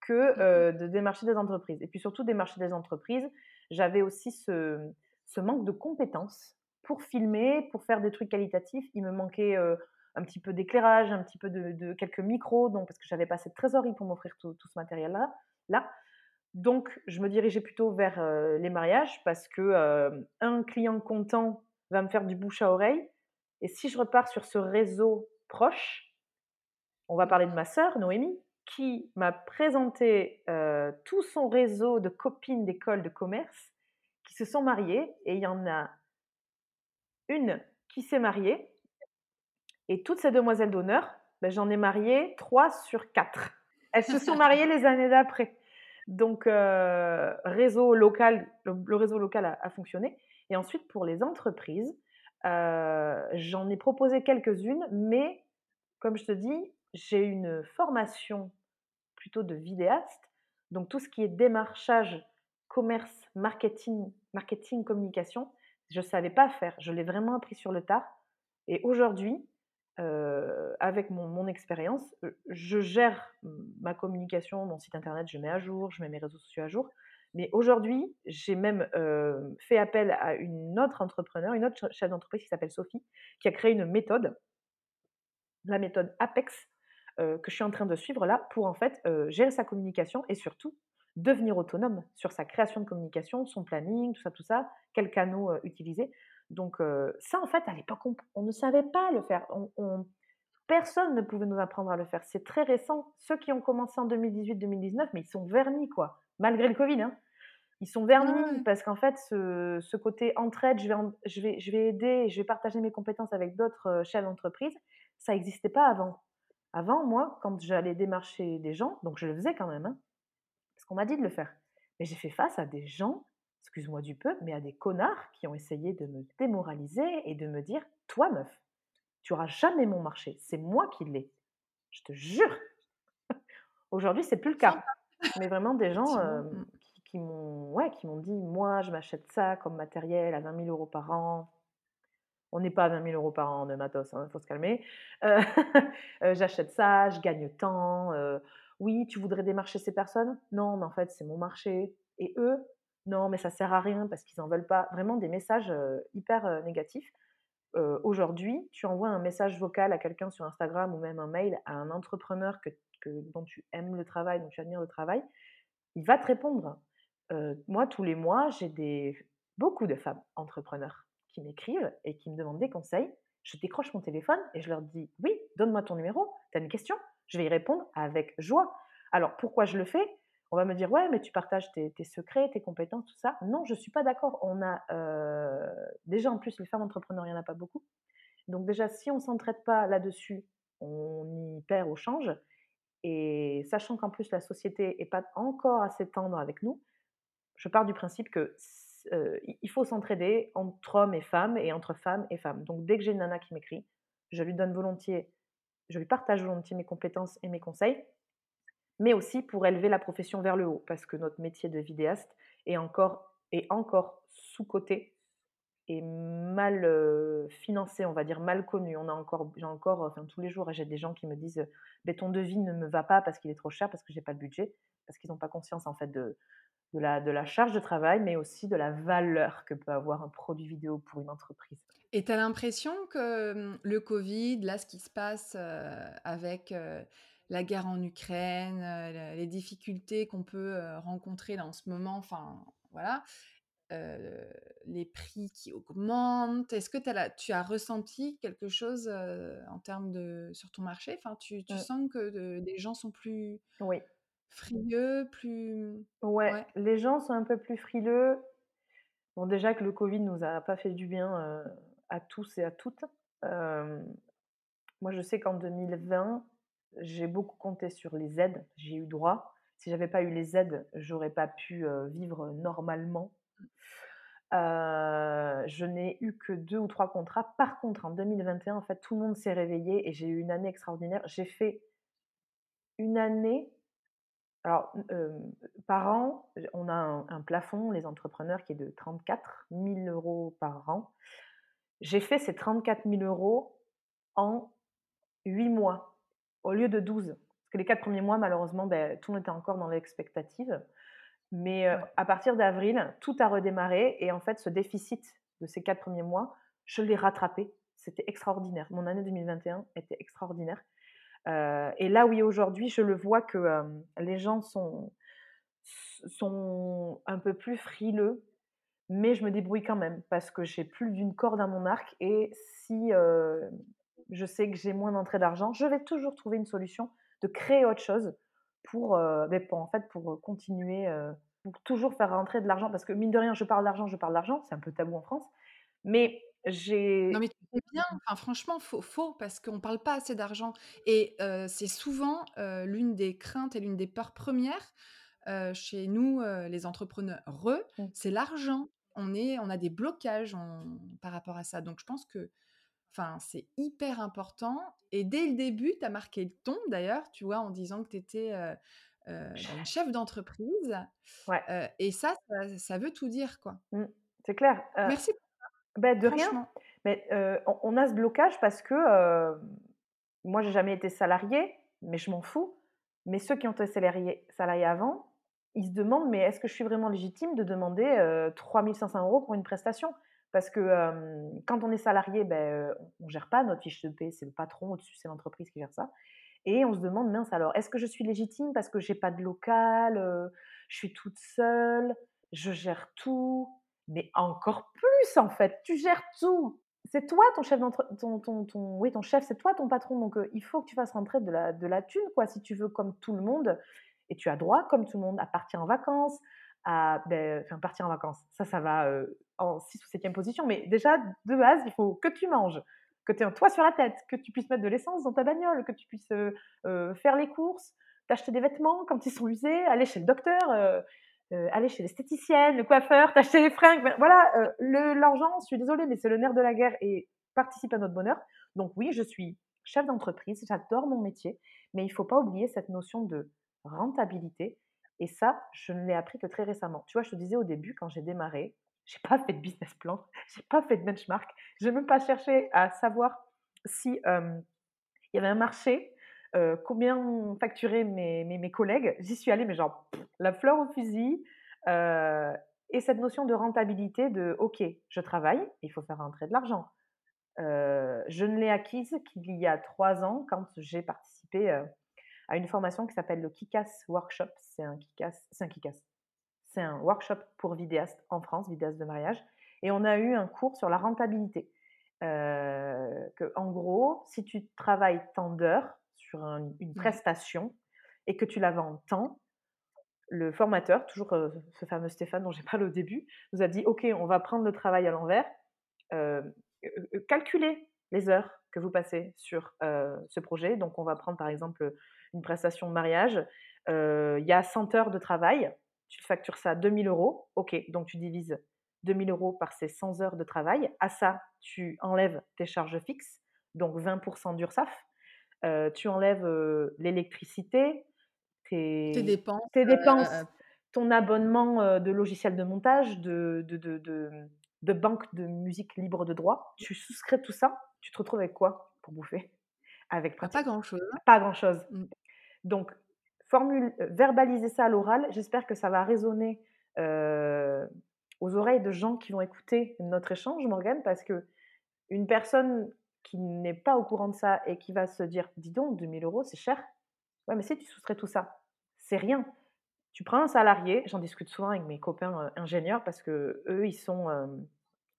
que mmh de démarcher des entreprises. Et puis surtout, démarcher des entreprises, j'avais aussi ce, ce, manque de compétences pour filmer, pour faire des trucs qualitatifs. Il me manquait un petit peu d'éclairage, un petit peu de, quelques micros, donc parce que j'avais pas assez de trésorerie pour m'offrir tout, ce matériel-là. Là. Donc, je me dirigeais plutôt vers euh, les mariages parce que un client content va me faire du bouche à oreille. Et si je repars sur ce réseau proche, on va parler de ma sœur, Noémie, qui m'a présenté euh, tout son réseau de copines d'école de commerce qui se sont mariées. Et il y en a une qui s'est mariée et toutes ces demoiselles d'honneur, ben, j'en ai marié trois sur quatre. Elles se sont mariées les années d'après. Donc, euh, réseau local, le, réseau local a, fonctionné. Et ensuite, pour les entreprises, euh, j'en ai proposé quelques-unes, mais comme je te dis, j'ai une formation plutôt de vidéaste. Donc, tout ce qui est démarchage, commerce, marketing, marketing, communication, je ne savais pas faire. Je l'ai vraiment appris sur le tard. Et aujourd'hui, avec mon, expérience, je gère ma communication, mon site internet, je mets à jour, je mets mes réseaux sociaux à jour. Mais aujourd'hui, j'ai même fait appel à une autre entrepreneur, une autre chef d'entreprise qui s'appelle Sophie, qui a créé une méthode, la méthode Apex, que je suis en train de suivre là pour en fait gérer sa communication et surtout devenir autonome sur sa création de communication, son planning, tout ça, tout ça, quels canaux utiliser. Donc ça, en fait, à l'époque, on, ne savait pas le faire. personne ne pouvait nous apprendre à le faire. C'est très récent. Ceux qui ont commencé en 2018-2019, mais ils sont vernis, quoi. Malgré le Covid, hein. Ils sont vernis parce qu'en fait, ce, côté entraide, je vais, je, vais, je vais aider, je vais partager mes compétences avec d'autres chefs d'entreprise, ça n'existait pas avant. Avant, moi, quand j'allais démarcher des gens, donc je le faisais quand même, hein, parce qu'on m'a dit de le faire, mais j'ai fait face à des gens excuse-moi du peu, mais à des connards qui ont essayé de me démoraliser et de me dire Toi, meuf, Tu auras jamais mon marché. C'est moi qui l'ai. Je te jure. Aujourd'hui, c'est plus le cas. Mais vraiment des gens mmh. qui, m'ont ouais, qui m'ont dit moi, je m'achète ça comme matériel à 20 000 euros par an. On n'est pas à 20 000 euros par an de matos, il hein, faut se calmer. Euh, euh, j'achète ça, je gagne tant. Euh, oui, tu voudrais démarcher ces personnes? Non, mais en fait, c'est mon marché. Et eux? Non, mais ça sert à rien parce qu'ils n'en veulent pas. Vraiment des messages hyper négatifs. Aujourd'hui, tu envoies un message vocal à quelqu'un sur Instagram ou même un mail à un entrepreneur que, dont tu aimes le travail, dont tu admires le travail, il va te répondre. moi, tous les mois, j'ai des, beaucoup de femmes entrepreneurs qui m'écrivent et qui me demandent des conseils. Je décroche mon téléphone et je leur dis Oui, donne-moi ton numéro, tu as une question? Je vais y répondre avec joie. Alors pourquoi je le fais? On va me dire Ouais, mais tu partages tes, secrets, tes compétences, tout ça. Non, je ne suis pas d'accord. On a euh, déjà en plus les femmes entrepreneurs, il n'y en a pas beaucoup. Donc déjà, si on ne s'entraide pas là-dessus, on y perd au change. Et sachant qu'en plus la société n'est pas encore assez tendre avec nous, je pars du principe que il faut s'entraider entre hommes et femmes et entre femmes et femmes. Donc dès que j'ai une nana qui m'écrit, je lui donne volontiers, je lui partage volontiers mes compétences et mes conseils, mais aussi pour élever la profession vers le haut, parce que notre métier de vidéaste est encore, est encore sous-coté et mal financé, on va dire mal connu. On a encore, j'ai encore, tous les jours, j'ai des gens qui me disent, ben, ton devis ne me va pas parce qu'il est trop cher, parce que j'ai pas de budget, parce qu'ils n'ont pas conscience en fait de, de la, de la charge de travail, mais aussi de la valeur que peut avoir un produit vidéo pour une entreprise. Et tu as l'impression que hum, le Covid, là, ce qui se passe euh, avec euh, la guerre en Ukraine, euh, les difficultés qu'on peut rencontrer là, en ce moment, enfin, voilà, les prix qui augmentent, est-ce que as tu as ressenti quelque chose en termes de sur ton marché? Enfin, tu, tu sens que des gens sont plus oui. Frileux, plus ouais, les gens sont un peu plus frileux. Bon, déjà que le Covid nous a pas fait du bien, à tous et à toutes. moi, je sais qu'en 2020, j'ai beaucoup compté sur les aides. J'ai eu droit. Si j'avais pas eu les aides, j'aurais pas pu, vivre normalement. je n'ai eu que deux ou trois contrats. Par contre, en 2021, en fait, tout le monde s'est réveillé et j'ai eu une année extraordinaire. J'ai fait une année alors, par an, on a un, plafond, les entrepreneurs, qui est de 34 000 euros par an. J'ai fait ces 34 000 euros en 8 mois, au lieu de 12. Parce que les 4 premiers mois, malheureusement, ben, tout était encore dans l'expectative. Mais à partir d'avril, tout a redémarré. Et en fait, ce déficit de ces 4 premiers mois, je l'ai rattrapé. C'était extraordinaire. Mon année 2021 était extraordinaire. Euh, et là, oui, aujourd'hui, je le vois que les gens sont, sont un peu plus frileux, mais je me débrouille quand même parce que j'ai plus d'une corde à mon arc. Et si je sais que j'ai moins d'entrée d'argent, je vais toujours trouver une solution de créer autre chose pour, pour en fait, pour continuer, pour toujours faire rentrer de l'argent. Parce que mine de rien, je parle d'argent, je parle d'argent, c'est un peu tabou en France. Mais non, mais tu fais bien. Enfin, franchement, faux, faux parce qu'on parle pas assez d'argent. Et c'est souvent l'une des craintes et l'une des peurs premières chez nous, les entrepreneurs, mmh. c'est l'argent. On, est, on a des blocages par rapport à ça. Donc, je pense que enfin, c'est hyper important. Et dès le début, tu as marqué le ton, d'ailleurs, tu vois, en disant que tu étais une chef d'entreprise. Ouais. et ça, ça, veut tout dire, quoi. Mmh, c'est clair. Merci ben, de rien. Mais on, a ce blocage parce que moi, j'ai jamais été salarié, mais je m'en fous. Mais ceux qui ont été salariés, salariés avant, ils se demandent mais est-ce que je suis vraiment légitime de demander 3500 euros pour une prestation? Parce que quand on est salarié, ben, on ne gère pas notre fiche de paie, c'est le patron au-dessus, c'est l'entreprise qui gère ça. Et on se demande, mince alors, est-ce que je suis légitime parce que j'ai pas de local, je suis toute seule, je gère tout, mais encore plus en fait, tu gères tout. C'est toi ton chef ton, ton, ton, oui, ton chef, c'est toi ton patron. Donc il faut que tu fasses rentrer de la, de la thune, quoi, si tu veux, comme tout le monde. Et tu as droit, comme tout le monde, à partir en vacances, à ben, partir en vacances. Ça, ça va en 6 ou 7e position. Mais déjà, de base, il faut que tu manges, que tu aies un toit sur la tête, que tu puisses mettre de l'essence dans ta bagnole, que tu puisses faire les courses, t'acheter des vêtements quand ils sont usés, aller chez le docteur. Euh, aller chez l'esthéticienne, le coiffeur, t'acheter les fringues. Voilà, euh, l'argent, je suis désolée, mais c'est le nerf de la guerre et participe à notre bonheur. Donc oui, je suis chef d'entreprise, j'adore mon métier, mais il ne faut pas oublier cette notion de rentabilité. Et ça, je ne l'ai appris que très récemment. Tu vois, je te disais au début, quand j'ai démarré, j'ai pas fait de business plan, j'ai pas fait de benchmark, j'ai même pas cherché à savoir si il y avait un marché, combien facturaient mes, mes, collègues. J'y suis allée, mais genre la fleur au fusil. et cette notion de rentabilité, de OK, je travaille, il faut faire rentrer de l'argent. je ne l'ai acquise qu'il y a trois ans quand j'ai participé à une formation qui s'appelle le Kikas Workshop. C'est un Kikas, c'est un Kikas. C'est un workshop pour vidéastes en France, vidéastes de mariage. Et on a eu un cours sur la rentabilité. Euh, que, en gros, si tu travailles tant d'heures sur une prestation et que tu la vends tant, le formateur, toujours euh, ce fameux Stéphane dont j'ai parlé au début, nous a dit Ok, on va prendre le travail à l'envers, euh, calculer les heures que vous passez sur ce projet. Donc, on va prendre par exemple une prestation de mariage. Il y a 100 heures de travail, tu factures ça 2000 euros. Ok, donc tu divises 2000 euros par ces 100 heures de travail. À ça, tu enlèves tes charges fixes, donc 20% d'URSAF. Euh, tu enlèves euh, l'électricité, tes, dépenses, tes dépenses euh, ton abonnement de logiciel de montage, de, de, de, de, banque de musique libre de droit. Tu souscris tout ça, tu te retrouves avec quoi pour bouffer? Avec Pas grand-chose. Pas grand-chose. Mmh. Donc, formule, verbaliser ça à l'oral, j'espère que ça va résonner aux oreilles de gens qui vont écouter notre échange, Morgane, parce que une personne qui n'est pas au courant de ça et qui va se dire, dis donc, 2000 euros, c'est cher. Ouais, mais si tu soustrais tout ça, c'est rien. Tu prends un salarié, j'en discute souvent avec mes copains euh, ingénieurs parce que eux, ils sont, euh,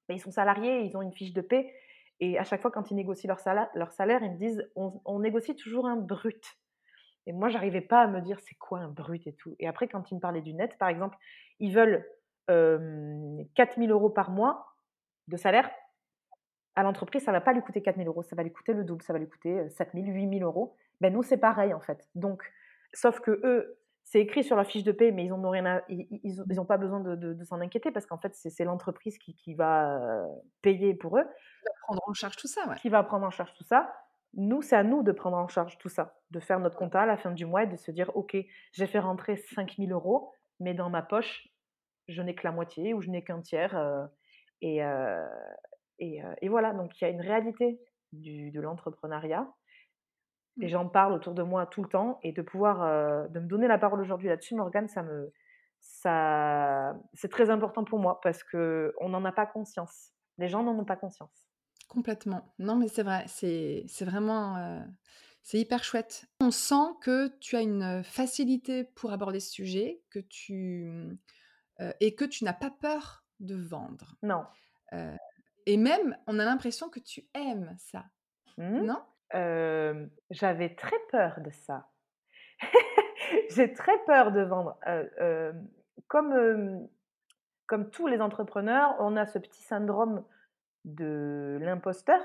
ils sont salariés, ils ont une fiche de paie. Et à chaque fois, quand ils négocient leur salaire, leur salaire ils me disent on, négocie toujours un brut. Et moi, j'arrivais pas à me dire c'est quoi un brut et tout? Et après, quand ils me parlaient du net, par exemple, ils veulent 4000 euros par mois de salaire, à l'entreprise, ça ne va pas lui coûter 4000 euros, ça va lui coûter le double, ça va lui coûter 7000, 8000 euros. Ben nous, c'est pareil en fait. Donc, sauf que eux, c'est écrit sur leur fiche de paie, mais ils n'ont rien ils, ils, pas besoin de, de, s'en inquiéter parce qu'en fait, c'est l'entreprise qui, qui, va payer pour eux. Qui va prendre en charge tout ça, ouais. Qui va prendre en charge tout ça. Nous, c'est à nous de prendre en charge tout ça, de faire notre compta à la fin du mois et de se dire, OK, j'ai fait rentrer 5000 euros, mais dans ma poche, je n'ai que la moitié ou je n'ai qu'un tiers. et, et, voilà, donc il y a une réalité du, de l'entrepreneuriat. Et mmh. j'en parle autour de moi tout le temps. Et de pouvoir, de me donner la parole aujourd'hui là-dessus, Morgane, ça me, ça, c'est très important pour moi parce qu'on n'en a pas conscience. Les gens n'en ont pas conscience. Complètement. Non, mais c'est vrai. C'est, c'est vraiment. c'est hyper chouette. On sent que tu as une facilité pour aborder ce sujet, que tu, mmh, et que tu n'as pas peur de vendre. Non. Et même, on a l'impression que tu aimes ça. Mmh. Non? J'avais très peur de ça. J'ai très peur de vendre. comme, comme tous les entrepreneurs, on a ce petit syndrome de l'imposteur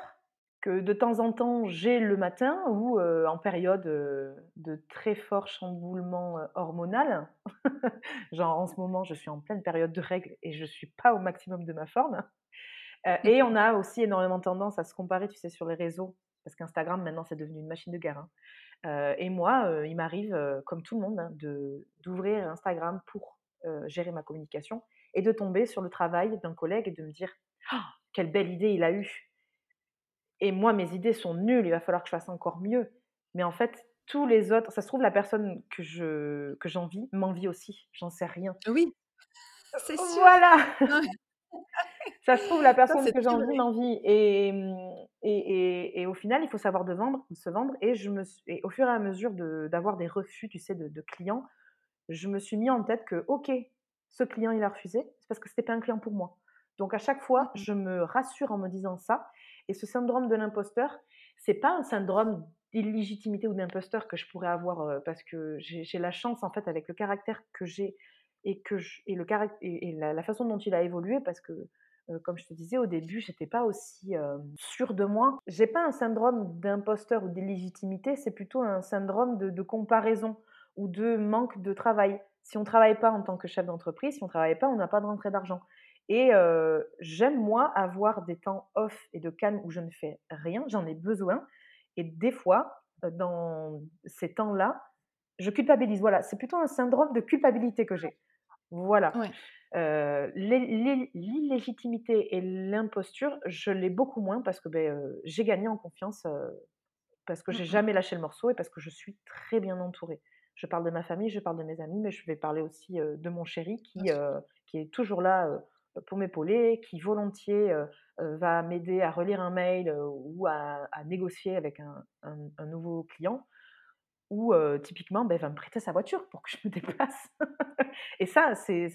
que de temps en temps j'ai le matin ou en période de très fort chamboulement hormonal. Genre en ce moment, je suis en pleine période de règles et je suis pas au maximum de ma forme. Et on a aussi énormément tendance à se comparer, tu sais, sur les réseaux, parce qu'Instagram maintenant c'est devenu une machine de guerre. Hein. et moi, il m'arrive, comme tout le monde, hein, de d'ouvrir Instagram pour gérer ma communication et de tomber sur le travail d'un collègue et de me dire «Oh, quelle belle idée il a eue et moi, mes idées sont nulles, il va falloir que je fasse encore mieux. Mais en fait, tous les autres, ça se trouve, la personne que je que j'envie m'envie aussi, j'en sais rien. Oui, c'est sûr. Voilà Ça se trouve, la personne que j'envie m'envie. Mmh, et, et, et, au final, il faut savoir de vendre, se vendre. Et, je me et au fur et à mesure d'avoir des refus, tu sais, de, de, clients, je me suis mis en tête que, OK, ce client, il a refusé, c'est parce que ce n'était pas un client pour moi. Donc à chaque fois, mmh je me rassure en me disant ça. Et ce syndrome de l'imposteur, c'est pas un syndrome d'illégitimité ou d'imposteur que je pourrais avoir parce que j'ai la chance en fait avec le caractère que j'ai et que et le et, la, façon dont il a évolué parce que comme je te disais au début, j'étais pas aussi sûre de moi. J'ai pas un syndrome d'imposteur ou d'illégitimité, c'est plutôt un syndrome de, comparaison ou de manque de travail. Si on travaille pas en tant que chef d'entreprise, si on travaille pas, on n'a pas de rentrée d'argent. Et j'aime, moi, avoir des temps off et de calme où je ne fais rien, j'en ai besoin. Et des fois, dans ces temps-là, je culpabilise. Voilà, c'est plutôt un syndrome de culpabilité que j'ai. Voilà. l'illégitimité et l'imposture, je l'ai beaucoup moins parce que ben, j'ai gagné en confiance, parce que j'ai Mmh jamais lâché le morceau et parce que je suis très bien entourée. Je parle de ma famille, je parle de mes amis, mais je vais parler aussi de mon chéri qui, qui est toujours là pour m'épauler, qui volontiers va m'aider à relire un mail ou à, négocier avec un, nouveau client, ou typiquement ben, va me prêter sa voiture pour que je me déplace. Et ça, c'est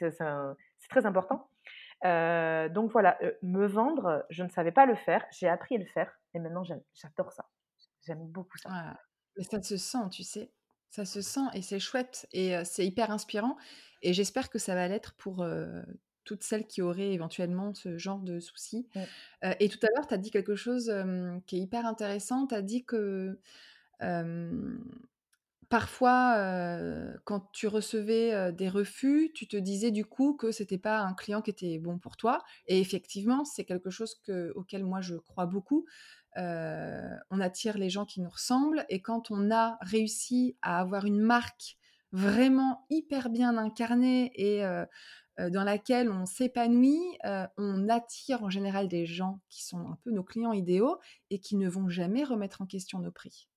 très important. donc voilà, me vendre, je ne savais pas le faire, j'ai appris à le faire et maintenant j'adore ça. J'aime beaucoup ça. mais ça se sent, tu sais. Ça se sent et c'est chouette et c'est hyper inspirant. Et j'espère que ça va l'être pour toutes celles qui auraient éventuellement ce genre de soucis. Mmh. et tout à l'heure, tu as dit quelque chose qui est hyper intéressant. Tu as dit que parfois, quand tu recevais des refus, tu te disais du coup que c'était pas un client qui était bon pour toi. Et effectivement, c'est quelque chose que, auquel moi je crois beaucoup. on attire les gens qui nous ressemblent. Et quand on a réussi à avoir une marque vraiment hyper bien incarnée et dans laquelle on s'épanouit, on attire en général des gens qui sont un peu nos clients idéaux et qui ne vont jamais remettre en question nos prix.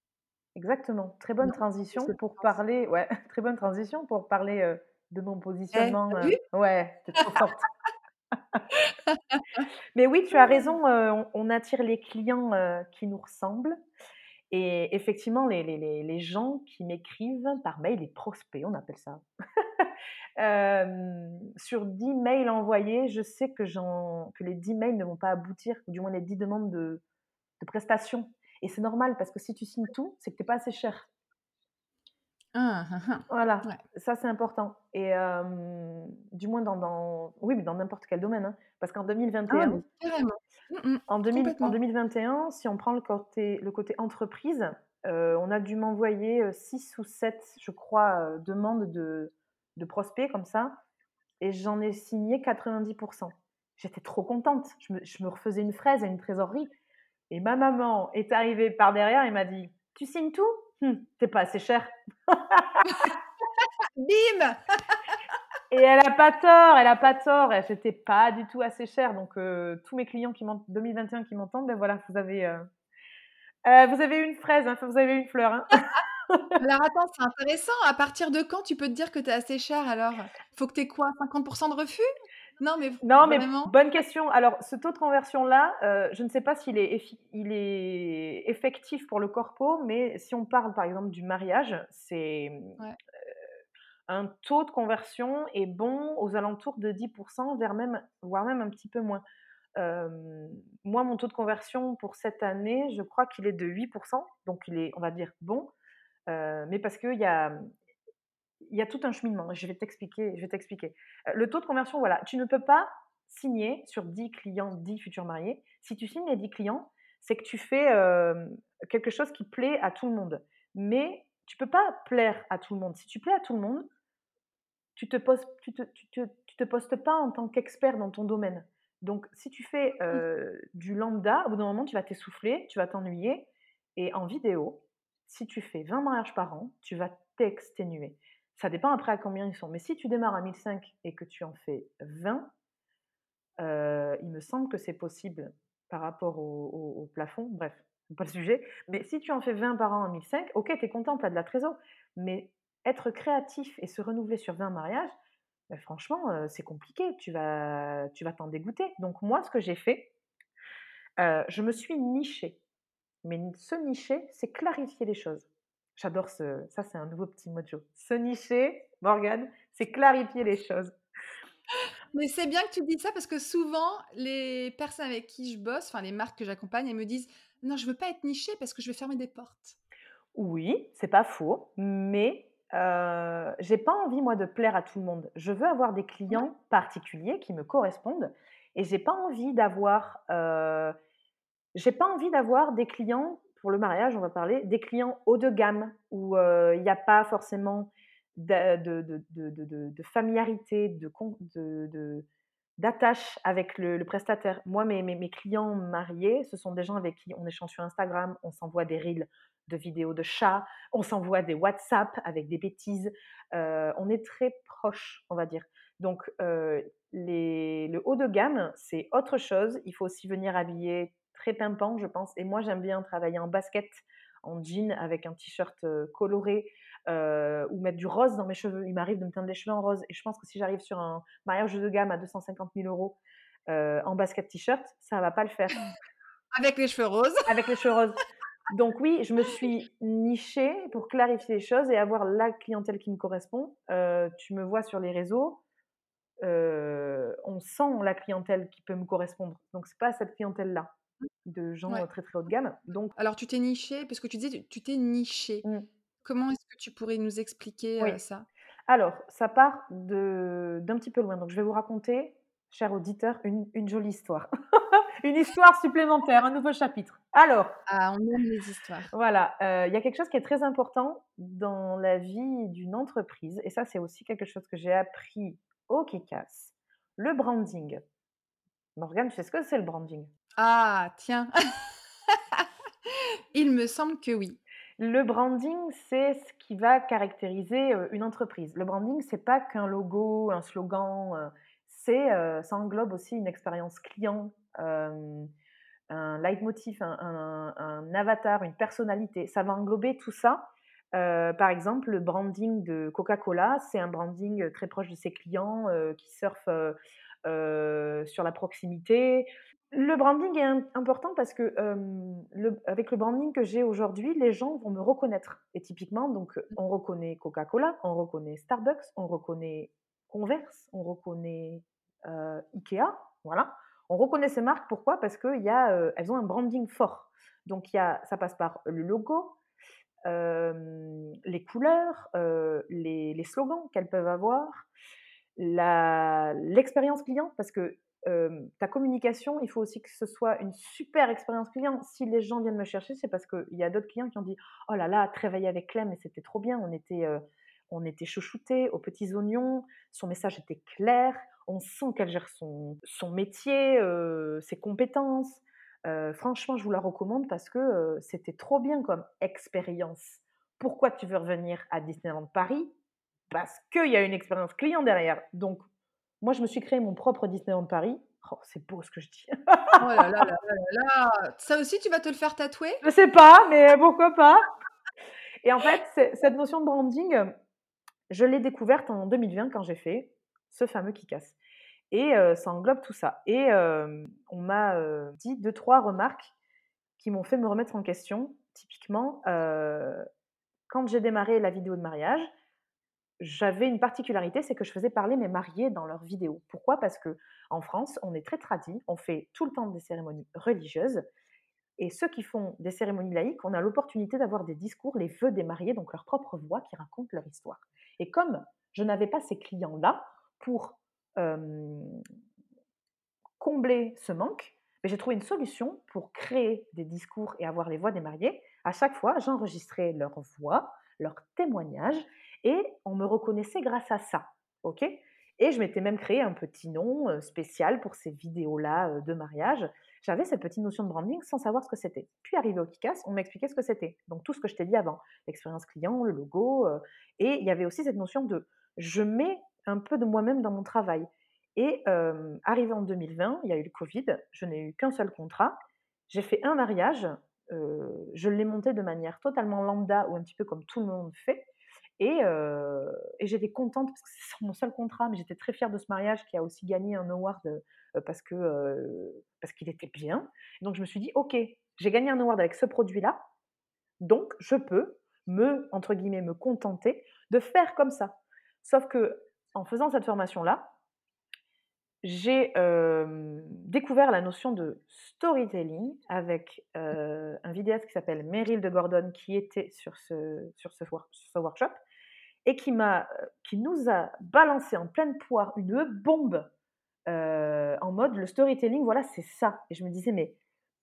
Exactement. Très bonne transition pour parler ouais, très bonne transition pour parler, de mon eh, positionnement, ouais, tu trop forte. Mais oui, tu as raison, on attire les clients, qui nous ressemblent et effectivement les les les les gens qui m'écrivent par mail, les prospects, on appelle ça. sur 10 mails envoyés, je sais que, que les 10 mails ne vont pas aboutir, ou du moins les 10 demandes de, de prestations. Et c'est normal parce que si tu signes tout, c'est que tu n'es pas assez cher. Ah, ah, ah. Voilà, ça c'est important. Et du moins dans, dans, oui, mais dans n'importe quel domaine. Hein. parce qu'en 2021, mmh, mmh, en, 2021, si on prend le côté, le côté entreprise, on a dû m'envoyer 6 ou 7, je crois, demandes de, de prospects comme ça, et j'en ai signé 90%. J'étais trop contente. Je me, je me, refaisais une fraise et une trésorerie. Et ma maman est arrivée par derrière et m'a dit Tu signes tout? Hum, T'es pas assez cher. Bim Et elle a pas tort, elle a pas tort. J'étais pas du tout assez cher. Donc, euh, tous mes clients qui 2021 qui m'entendent, ben voilà, vous avez, euh, euh, vous avez une fraise, hein, vous avez une fleur. Hein. alors attends, c'est intéressant. À partir de quand tu peux te dire que tu es assez cher alors? Faut que tu aies quoi 50% de refus? Non, mais non, mais bonne question. Alors, ce taux de conversion-là, euh, je ne sais pas s'il est, il est effectif pour le corpo, mais si on parle par exemple du mariage, c'est euh, un taux de conversion est bon aux alentours de 10%, vers même, voire même un petit peu moins. moi, mon taux de conversion pour cette année, je crois qu'il est de 8%, donc il est, on va dire, bon. Euh, mais parce qu'il y a, y a tout un cheminement. Je vais t'expliquer. Je vais t'expliquer. Euh, le taux de conversion, voilà, tu ne peux pas signer sur 10 clients, 10 futurs mariés. Si tu signes les 10 clients, c'est que tu fais euh, quelque chose qui plaît à tout le monde. Mais tu peux pas plaire à tout le monde. Si tu plais à tout le monde, tu te poses, tu te, tu te, tu te postes pas en tant qu'expert dans ton domaine. Donc, si tu fais du lambda, au bout d'un moment, tu vas t'essouffler, tu vas t'ennuyer. Et en vidéo, si tu fais 20 mariages par an, tu vas t'exténuer. Ça dépend après à combien ils sont. Mais si tu démarres à 1005 et que tu en fais 20, euh, il me semble que c'est possible par rapport au, plafond. Bref, pas le sujet. Mais si tu en fais 20 par an à 1005, ok, tu es content, tu as de la trésor. Mais être créatif et se renouveler sur 20 mariages, ben franchement, euh, c'est compliqué. Tu vas tu vas t'en dégoûter. Donc moi, ce que j'ai fait, euh, je me suis nichée. Mais se nicher, c'est clarifier les choses. J'adore ce. Ça, c'est un nouveau petit mojo. Se nicher, Morgane, c'est clarifier les choses. Mais c'est bien que tu dises ça parce que souvent, les personnes avec qui je bosse, enfin les marques que j'accompagne, elles me disent Non, je veux pas être nichée parce que je vais fermer des portes. Oui, c'est pas faux, mais euh, j'ai pas envie, moi, de plaire à tout le monde. Je veux avoir des clients particuliers qui me correspondent et j'ai pas envie d'avoir. Euh, j'ai pas envie d'avoir des clients, pour le mariage, on va parler, des clients haut de gamme, où il n'y a pas forcément de, de, familiarité, d'attache avec le, prestataire. Moi, mes, clients mariés, ce sont des gens avec qui on échange sur Instagram, on s'envoie des reels de vidéos de chats, on s'envoie des WhatsApp avec des bêtises. Euh, on est très proche, on va dire. Donc, euh, le haut de gamme, c'est autre chose. Il faut aussi venir habiller très pimpant, je pense. Et moi, j'aime bien travailler en basket, en jean, avec un t-shirt euh, coloré, euh, ou mettre du rose dans mes cheveux. Il m'arrive de me teindre les cheveux en rose. Et je pense que si j'arrive sur un mariage de gamme à 250 000 euros euh, en basket t-shirt, ça va pas le faire. Avec les cheveux roses. Avec les cheveux roses. Donc oui, je me suis nichée pour clarifier les choses et avoir la clientèle qui me correspond. Euh, tu me vois sur les réseaux, on sent la clientèle qui peut me correspondre. Donc c'est pas cette clientèle-là de gens très très haut de gamme. Donc alors tu t'es nichée parce que tu disais tu t'es nichée. Mmh. Comment est-ce que tu pourrais nous expliquer ça? Alors, ça part d'un petit peu loin. Donc, je vais vous raconter, cher auditeur, une, jolie histoire. une histoire supplémentaire, un nouveau chapitre. Alors. Ah, on aime les histoires. Voilà, il y a quelque chose qui est très important dans la vie d'une entreprise, et ça, c'est aussi quelque chose que j'ai appris au Kikas le branding. Morgane, tu sais ce que c'est le branding? Ah, tiens. Il me semble que oui. Le branding, c'est ce qui va caractériser une entreprise. Le branding, c'est pas qu'un logo, un slogan, c'est, ça englobe aussi une expérience client, un leitmotiv, un, un, avatar, une personnalité. Ça va englober tout ça. par exemple, le branding de Coca-Cola, c'est un branding très proche de ses clients qui surfent sur la proximité. Le branding est important parce que avec le branding que j'ai aujourd'hui, les gens vont me reconnaître. Et typiquement, donc, mmh. on reconnaît Coca-Cola, on reconnaît Starbucks, on reconnaît Converse, on reconnaît Ikea, voilà. On reconnaît ces marques, pourquoi? Parce qu'elles elles ont un branding fort. Donc, y a, ça passe par le logo, les couleurs, les, les, slogans qu'elles peuvent avoir, l'expérience client, parce que ta communication, il faut aussi que ce soit une super expérience client. Si les gens viennent me chercher, c'est parce qu'il y a d'autres clients qui ont dit Oh là là, travailler avec Clem, c'était trop bien, on était, on était chouchoutés aux petits oignons, son message était clair, on sent qu'elle gère son, son métier, ses compétences. franchement, je vous la recommande parce que c'était trop bien comme expérience. Pourquoi tu veux revenir à Disneyland Paris? Parce qu'il y a une expérience client derrière. Donc, moi, je me suis créé mon propre Disneyland Paris. Oh, c'est beau ce que je dis. oh là là là là là Ça aussi, tu vas te le faire tatouer? Je sais pas, mais pourquoi pas? Et en fait, cette notion de branding, je l'ai découverte en 2020 quand j'ai fait ce fameux qui casse. Et ça englobe tout ça. Et on m'a dit deux, trois remarques qui m'ont fait me remettre en question. Typiquement, quand j'ai démarré la vidéo de mariage, j'avais une particularité, c'est que je faisais parler mes mariés dans leurs vidéos. Pourquoi? Parce que en France, on est très tradit, on fait tout le temps des cérémonies religieuses. Et ceux qui font des cérémonies laïques, on a l'opportunité d'avoir des discours, les vœux des mariés, donc leur propre voix qui racontent leur histoire. Et comme je n'avais pas ces clients-là pour combler ce manque, ben, j'ai trouvé une solution pour créer des discours et avoir les voix des mariés. À chaque fois, j'enregistrais leur voix, leur témoignage, et on me reconnaissait grâce à ça. OK? Et je m'étais même créé un petit nom spécial pour ces vidéos-là de mariage. J'avais cette petite notion de branding sans savoir ce que c'était. Puis arrivé au Kikas, on m'expliquait ce que c'était. Donc tout ce que je t'ai dit avant, l'expérience client, le logo. et il y avait aussi cette notion de je mets un peu de moi-même dans mon travail. Et arrivé en 2020, il y a eu le Covid, je n'ai eu qu'un seul contrat. J'ai fait un mariage, je l'ai monté de manière totalement lambda ou un petit peu comme tout le monde fait. Et, j'étais contente parce que c'est mon seul contrat, mais j'étais très fière de ce mariage qui a aussi gagné un award parce que parce qu'il était bien. donc je me suis dit, ok, j'ai gagné un award avec ce produit-là, donc je peux me entre guillemets me contenter de faire comme ça. Sauf que en faisant cette formation-là, j'ai découvert la notion de storytelling avec un vidéaste qui s'appelle Meryl de Gordon qui était sur ce, sur ce, sur ce workshop et qui, m'a, qui nous a balancé en pleine poire une bombe euh, en mode le storytelling, voilà, c'est ça. Et je me disais, mais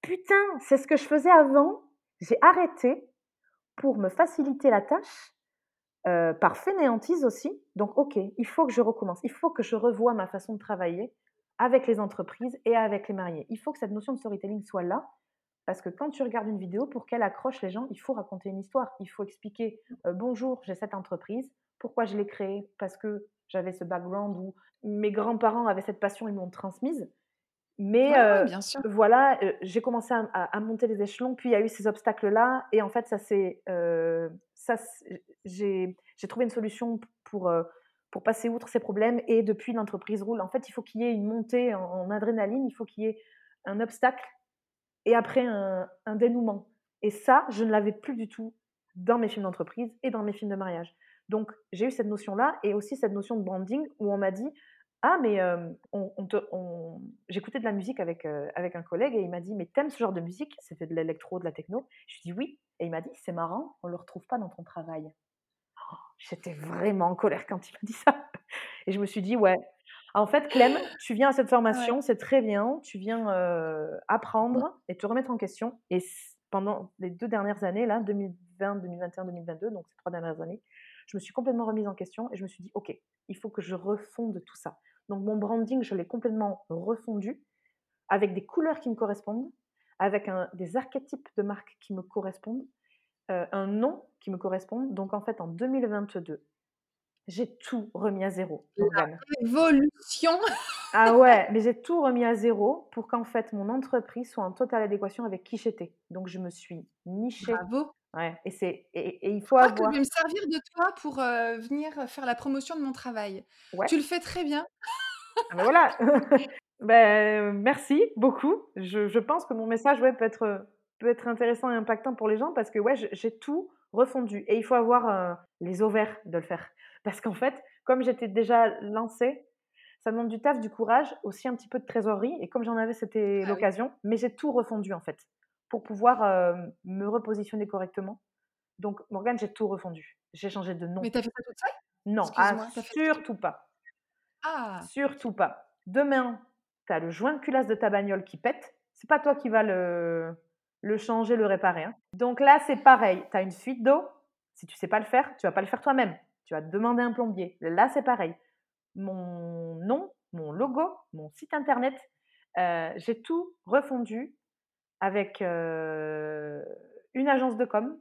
putain, c'est ce que je faisais avant. J'ai arrêté pour me faciliter la tâche, euh, par fainéantise aussi. Donc, ok, il faut que je recommence, il faut que je revoie ma façon de travailler avec les entreprises et avec les mariés. Il faut que cette notion de storytelling soit là, parce que quand tu regardes une vidéo, pour qu'elle accroche les gens, il faut raconter une histoire. Il faut expliquer euh, bonjour, j'ai cette entreprise, pourquoi je l'ai créée, parce que j'avais ce background où mes grands-parents avaient cette passion, ils m'ont transmise. Mais euh, bien sûr. voilà, euh, j'ai commencé à, monter les échelons, puis il y a eu ces obstacles-là, et en fait, ça c'est, ça, j'ai trouvé une solution pour pour passer outre ces problèmes, et depuis l'entreprise roule. En fait, il faut qu'il y ait une montée en adrénaline, il faut qu'il y ait un obstacle et après un, dénouement. Et ça, je ne l'avais plus du tout dans mes films d'entreprise et dans mes films de mariage. Donc, j'ai eu cette notion-là et aussi cette notion de branding où on m'a dit Ah, mais euh, on, j'écoutais de la musique avec, euh, avec un collègue et il m'a dit Mais t'aimes ce genre de musique? C'était de l'électro, de la techno. Je lui ai dit Oui. Et il m'a dit C'est marrant, on ne le retrouve pas dans ton travail. Oh, j'étais vraiment en colère quand il m'a dit ça. Et je me suis dit Ouais, en fait, Clem, tu viens à cette formation, c'est très bien. Tu viens apprendre et te remettre en question. Et pendant les deux dernières années, là, 2020, 2021, 2022, donc ces trois dernières années, je me suis complètement remise en question et je me suis dit, OK, il faut que je refonde tout ça. Donc mon branding, je l'ai complètement refondu avec des couleurs qui me correspondent, avec des archétypes de marques qui me correspondent, un nom qui me correspond. Donc en fait, en 2022, j'ai tout remis à zéro. La évolution Ah ouais, mais j'ai tout remis à zéro pour qu'en fait mon entreprise soit en totale adéquation avec qui j'étais. Donc je me suis nichée. Bravo. Ouais, et c'est et, il faut je avoir. que je vais me servir de toi pour euh, venir faire la promotion de mon travail. Ouais. Tu le fais très bien. Ah ben voilà. ben, merci beaucoup. Je, je, pense que mon message ouais, peut être peut être intéressant et impactant pour les gens parce que ouais, j'ai tout refondu et il faut avoir euh, les ovaires de le faire. Parce qu'en fait, comme j'étais déjà lancée, ça demande du taf, du courage, aussi un petit peu de trésorerie. Et comme j'en avais, c'était ah l'occasion. Mais j'ai tout refondu en fait pour pouvoir euh, me repositionner correctement. Donc, Morgane, j'ai tout refondu. J'ai changé de nom. Mais t'as fait ça toute seule? Non, ah, surtout pas. Ah Surtout pas. Demain, tu as le joint de culasse de ta bagnole qui pète. C'est pas toi qui vas le, le changer, le réparer. Hein. Donc là, c'est pareil. Tu as une fuite d'eau. Si tu sais pas le faire, tu vas pas le faire toi-même tu vas demander un plombier. Là, c'est pareil. Mon nom, mon logo, mon site internet, euh, j'ai tout refondu avec euh, une agence de com,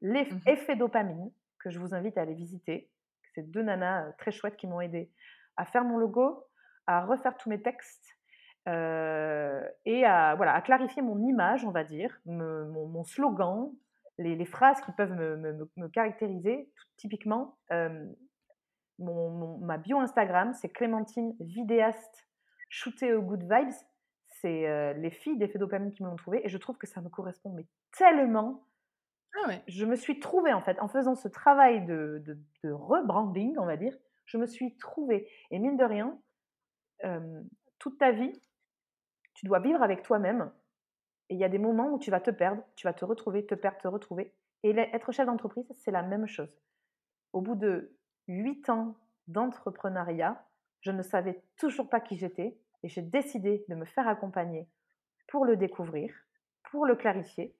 l'effet mmh dopamine, que je vous invite à aller visiter. C'est deux nanas euh, très chouettes qui m'ont aidé à faire mon logo, à refaire tous mes textes et à, voilà, à clarifier mon image, on va dire, mon, slogan, les, phrases qui peuvent me, caractériser. typiquement, euh, mon, ma bio Instagram, c'est Clémentine vidéaste shootée au good vibes. C'est euh, les filles d'effet dopamine qui m'ont trouvé et je trouve que ça me correspond mais tellement. Ah je me suis trouvée en fait en faisant ce travail de, de, rebranding, on va dire. Je me suis trouvée et mine de rien, euh, toute ta vie, tu dois vivre avec toi-même et il y a des moments où tu vas te perdre, tu vas te retrouver, te perdre, te retrouver. Et être chef d'entreprise, c'est la même chose. Au bout de huit ans d'entrepreneuriat, je ne savais toujours pas qui j'étais et j'ai décidé de me faire accompagner pour le découvrir, pour le clarifier.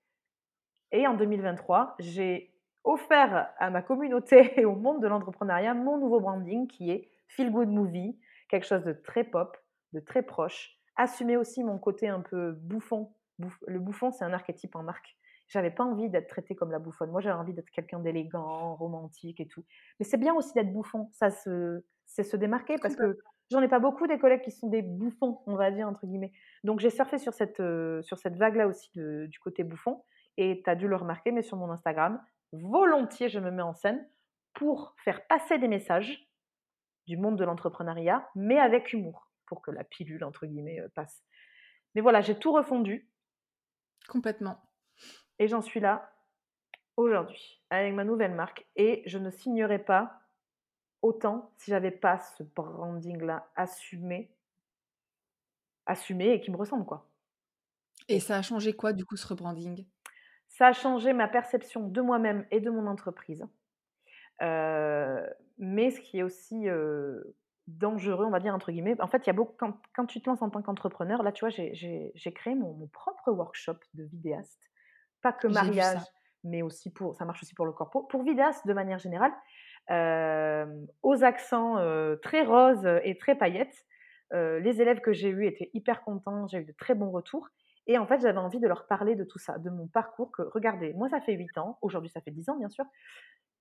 Et en 2023, j'ai offert à ma communauté et au monde de l'entrepreneuriat mon nouveau branding qui est Feel Good Movie, quelque chose de très pop, de très proche. Assumer aussi mon côté un peu bouffon le bouffon, c'est un archétype en marque. J'avais pas envie d'être traitée comme la bouffonne. Moi, j'avais envie d'être quelqu'un d'élégant, romantique et tout. Mais c'est bien aussi d'être bouffon. Ça, c'est se démarquer parce que j'en ai pas beaucoup des collègues qui sont des bouffons, on va dire, entre guillemets. Donc, j'ai surfé sur cette, euh, sur cette vague-là aussi du côté bouffon. Et tu as dû le remarquer, mais sur mon Instagram, volontiers, je me mets en scène pour faire passer des messages du monde de l'entrepreneuriat, mais avec humour, pour que la pilule, entre guillemets, euh, passe. Mais voilà, j'ai tout refondu. Complètement. Et j'en suis là aujourd'hui avec ma nouvelle marque et je ne signerais pas autant si j'avais pas ce branding là assumé assumé et qui me ressemble quoi. Et ça a changé quoi du coup ce rebranding? Ça a changé ma perception de moi-même et de mon entreprise. Euh, mais ce qui est aussi euh, dangereux, on va dire, entre guillemets. En fait, il y a beaucoup, quand, tu te lances en tant qu'entrepreneur, là, tu vois, j'ai créé mon, propre workshop de vidéaste. Pas que mariage, mais aussi pour, ça marche aussi pour le corpo. Pour vidéaste, de manière générale, euh, aux accents euh, très roses et très paillettes. les élèves que j'ai eus étaient hyper contents, j'ai eu de très bons retours. Et en fait, j'avais envie de leur parler de tout ça, de mon parcours. Que regardez, moi, ça fait 8 ans, aujourd'hui, ça fait 10 ans, bien sûr,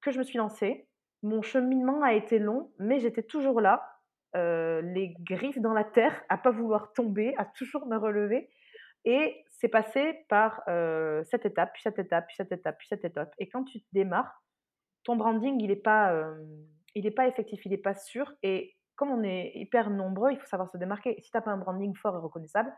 que je me suis lancée. Mon cheminement a été long, mais j'étais toujours là, les griffes dans la terre, à pas vouloir tomber, à toujours me relever. Et c'est passé par cette étape, puis cette étape, puis cette étape, puis cette étape. Et quand tu démarres, ton branding, il n'est pas, il pas effectif, il n'est pas sûr. Et comme on est hyper nombreux, il faut savoir se démarquer. Si tu n'as pas un branding fort et reconnaissable,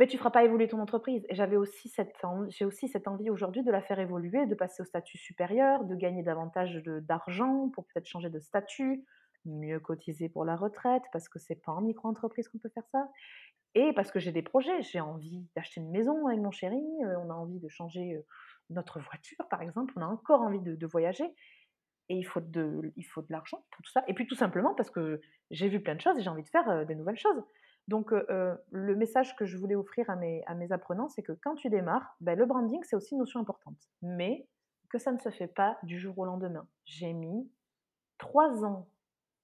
mais tu ne feras pas évoluer ton entreprise. Et j'avais aussi cette, j'ai aussi cette envie aujourd'hui de la faire évoluer, de passer au statut supérieur, de gagner davantage d'argent pour peut-être changer de statut, mieux cotiser pour la retraite, parce que c'est pas en micro-entreprise qu'on peut faire ça. Et parce que j'ai des projets, j'ai envie d'acheter une maison avec mon chéri, euh, on a envie de changer euh, notre voiture, par exemple, on a encore envie de, voyager. Et il faut de, il faut de l'argent pour tout ça. Et puis tout simplement parce que j'ai vu plein de choses et j'ai envie de faire euh, des nouvelles choses. Donc le message que je voulais offrir à mes, à mes apprenants, c'est que quand tu démarres, ben, le branding, c'est aussi une notion importante. Mais que ça ne se fait pas du jour au lendemain. J'ai mis trois ans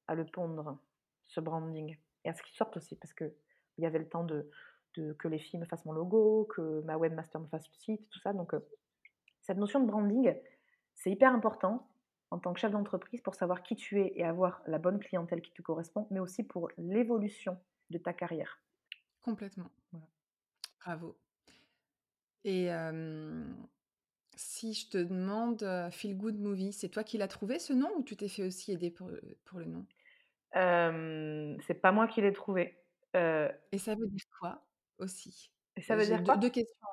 à le pondre, ce branding, et à ce qu'il sorte aussi, parce qu'il y avait le temps de, que les filles me fassent mon logo, que ma webmaster me fasse le site, tout ça. Donc, cette notion de branding, c'est hyper important en tant que chef d'entreprise pour savoir qui tu es et avoir la bonne clientèle qui te correspond, mais aussi pour l'évolution de ta carrière. Complètement. Bravo. Et si je te demande Feel Good Movie, c'est toi qui l'as trouvé ce nom ou tu t'es fait aussi aider pour, pour le nom? C'est pas moi qui l'ai trouvé. Et ça veut dire quoi aussi? Et ça veut dire quoi? deux, questions.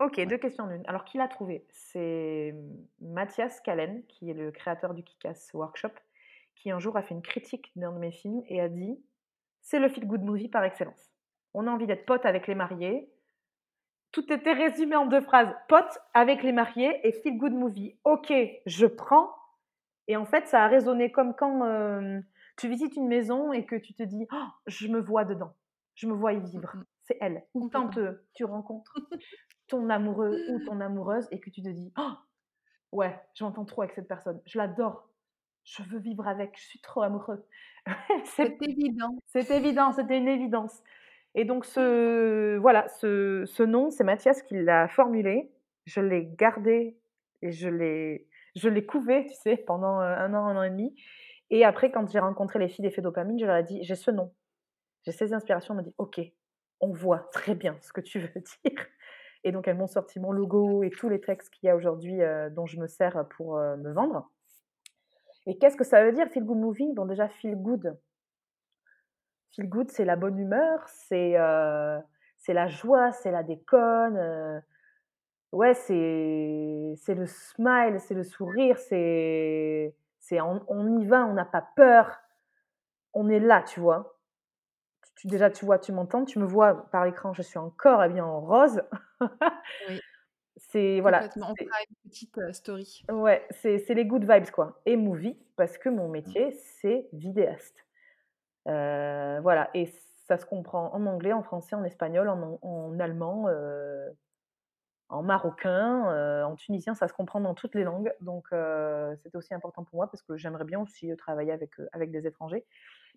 Ok, deux questions d'une. Alors, qui l'a trouvé? C'est Mathias Kallen, qui est le créateur du Kikas Workshop, qui un jour a fait une critique d'un de mes films et a dit c'est le feel good movie par excellence. On a envie d'être pote avec les mariés, tout était résumé en deux phrases. Pote avec les mariés et feel good movie. Ok, je prends. Et en fait, ça a résonné comme quand euh, tu visites une maison et que tu te dis oh, Je me vois dedans. Je me vois y vivre. C'est elle. Ou quand tu rencontres ton amoureux ou ton amoureuse et que tu te dis oh, Ouais, je m'entends trop avec cette personne. Je l'adore. Je veux vivre avec. Je suis trop amoureux. c'est évident. C'est évident. C'était une évidence. Et donc, ce, voilà, ce, ce nom, c'est Mathias qui l'a formulé. Je l'ai gardé et je l'ai, couvé, tu sais, pendant un an, un an et demi. Et après, quand j'ai rencontré les filles d'effet dopamine, je leur ai dit j'ai ce nom. J'ai ces inspirations. On m'a dit ok, on voit très bien ce que tu veux dire. Et donc, elles m'ont sorti mon logo et tous les textes qu'il y a aujourd'hui euh, dont je me sers pour euh, me vendre. Et qu'est-ce que ça veut dire, feel good movie? Bon, déjà, feel good, feel good, c'est la bonne humeur, c'est euh, la joie, c'est la déconne. Euh, ouais, c'est le smile, c'est le sourire, c'est on, on, y va, on n'a pas peur, on est là, tu vois. Tu, déjà, tu vois, tu m'entends, tu me vois par l'écran, je suis encore habillée en rose. oui. C'est voilà. On fera une petite euh, story. Ouais, c'est les good vibes quoi. Et movie parce que mon mmh. métier c'est vidéaste. Euh, voilà, et ça se comprend en anglais, en français, en espagnol, en, allemand, euh, en marocain, euh, en tunisien, ça se comprend dans toutes les langues. Donc c'était aussi important pour moi parce que j'aimerais bien aussi travailler avec, avec des étrangers.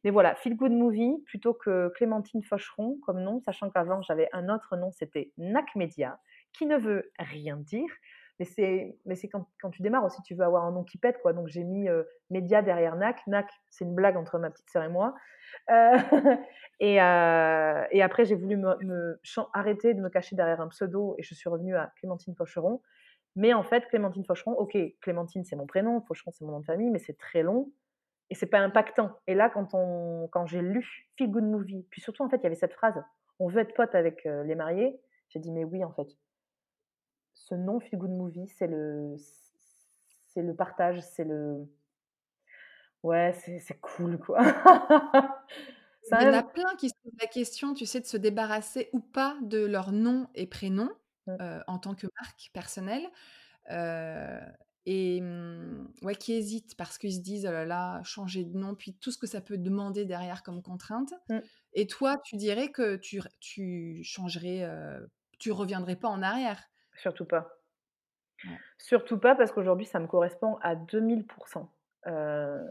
Mais voilà, Feel Good Movie plutôt que Clémentine Faucheron comme nom, sachant qu'avant j'avais un autre nom, c'était NAC Media, qui ne veut rien dire. Mais c'est, mais c'est quand, quand, tu démarres aussi, tu veux avoir un nom qui pète, quoi. Donc j'ai mis Média derrière NAC. NAC, c'est une blague entre ma petite sœur et moi. Euh, et, euh, et, après, j'ai voulu me, arrêter de me cacher derrière un pseudo et je suis revenue à Clémentine Faucheron. Mais en fait, Clémentine Faucheron, ok, Clémentine c'est mon prénom, Faucheron c'est mon nom de famille, mais c'est très long et c'est pas impactant. Et là, quand, on, quand j'ai lu Feel Good Movie, puis surtout en fait, il y avait cette phrase on veut être pote avec les mariés, j'ai dit mais oui en fait, ce nom Feel Good Movie, c'est le, c'est le partage, c'est le. Ouais, c'est cool, quoi. Il y en a plein qui se posent la question, tu sais, de se débarrasser ou pas de leur nom et prénom mmh. euh, en tant que marque personnelle. Euh, et mmh, ouais, qui hésitent parce qu'ils se disent, oh là là, changer de nom, puis tout ce que ça peut demander derrière comme contrainte. Mmh. Et toi, tu dirais que tu, tu changerais, euh, tu reviendrais pas en arrière? Surtout pas. Surtout pas parce qu'aujourd'hui, ça me correspond à 2000%. Euh,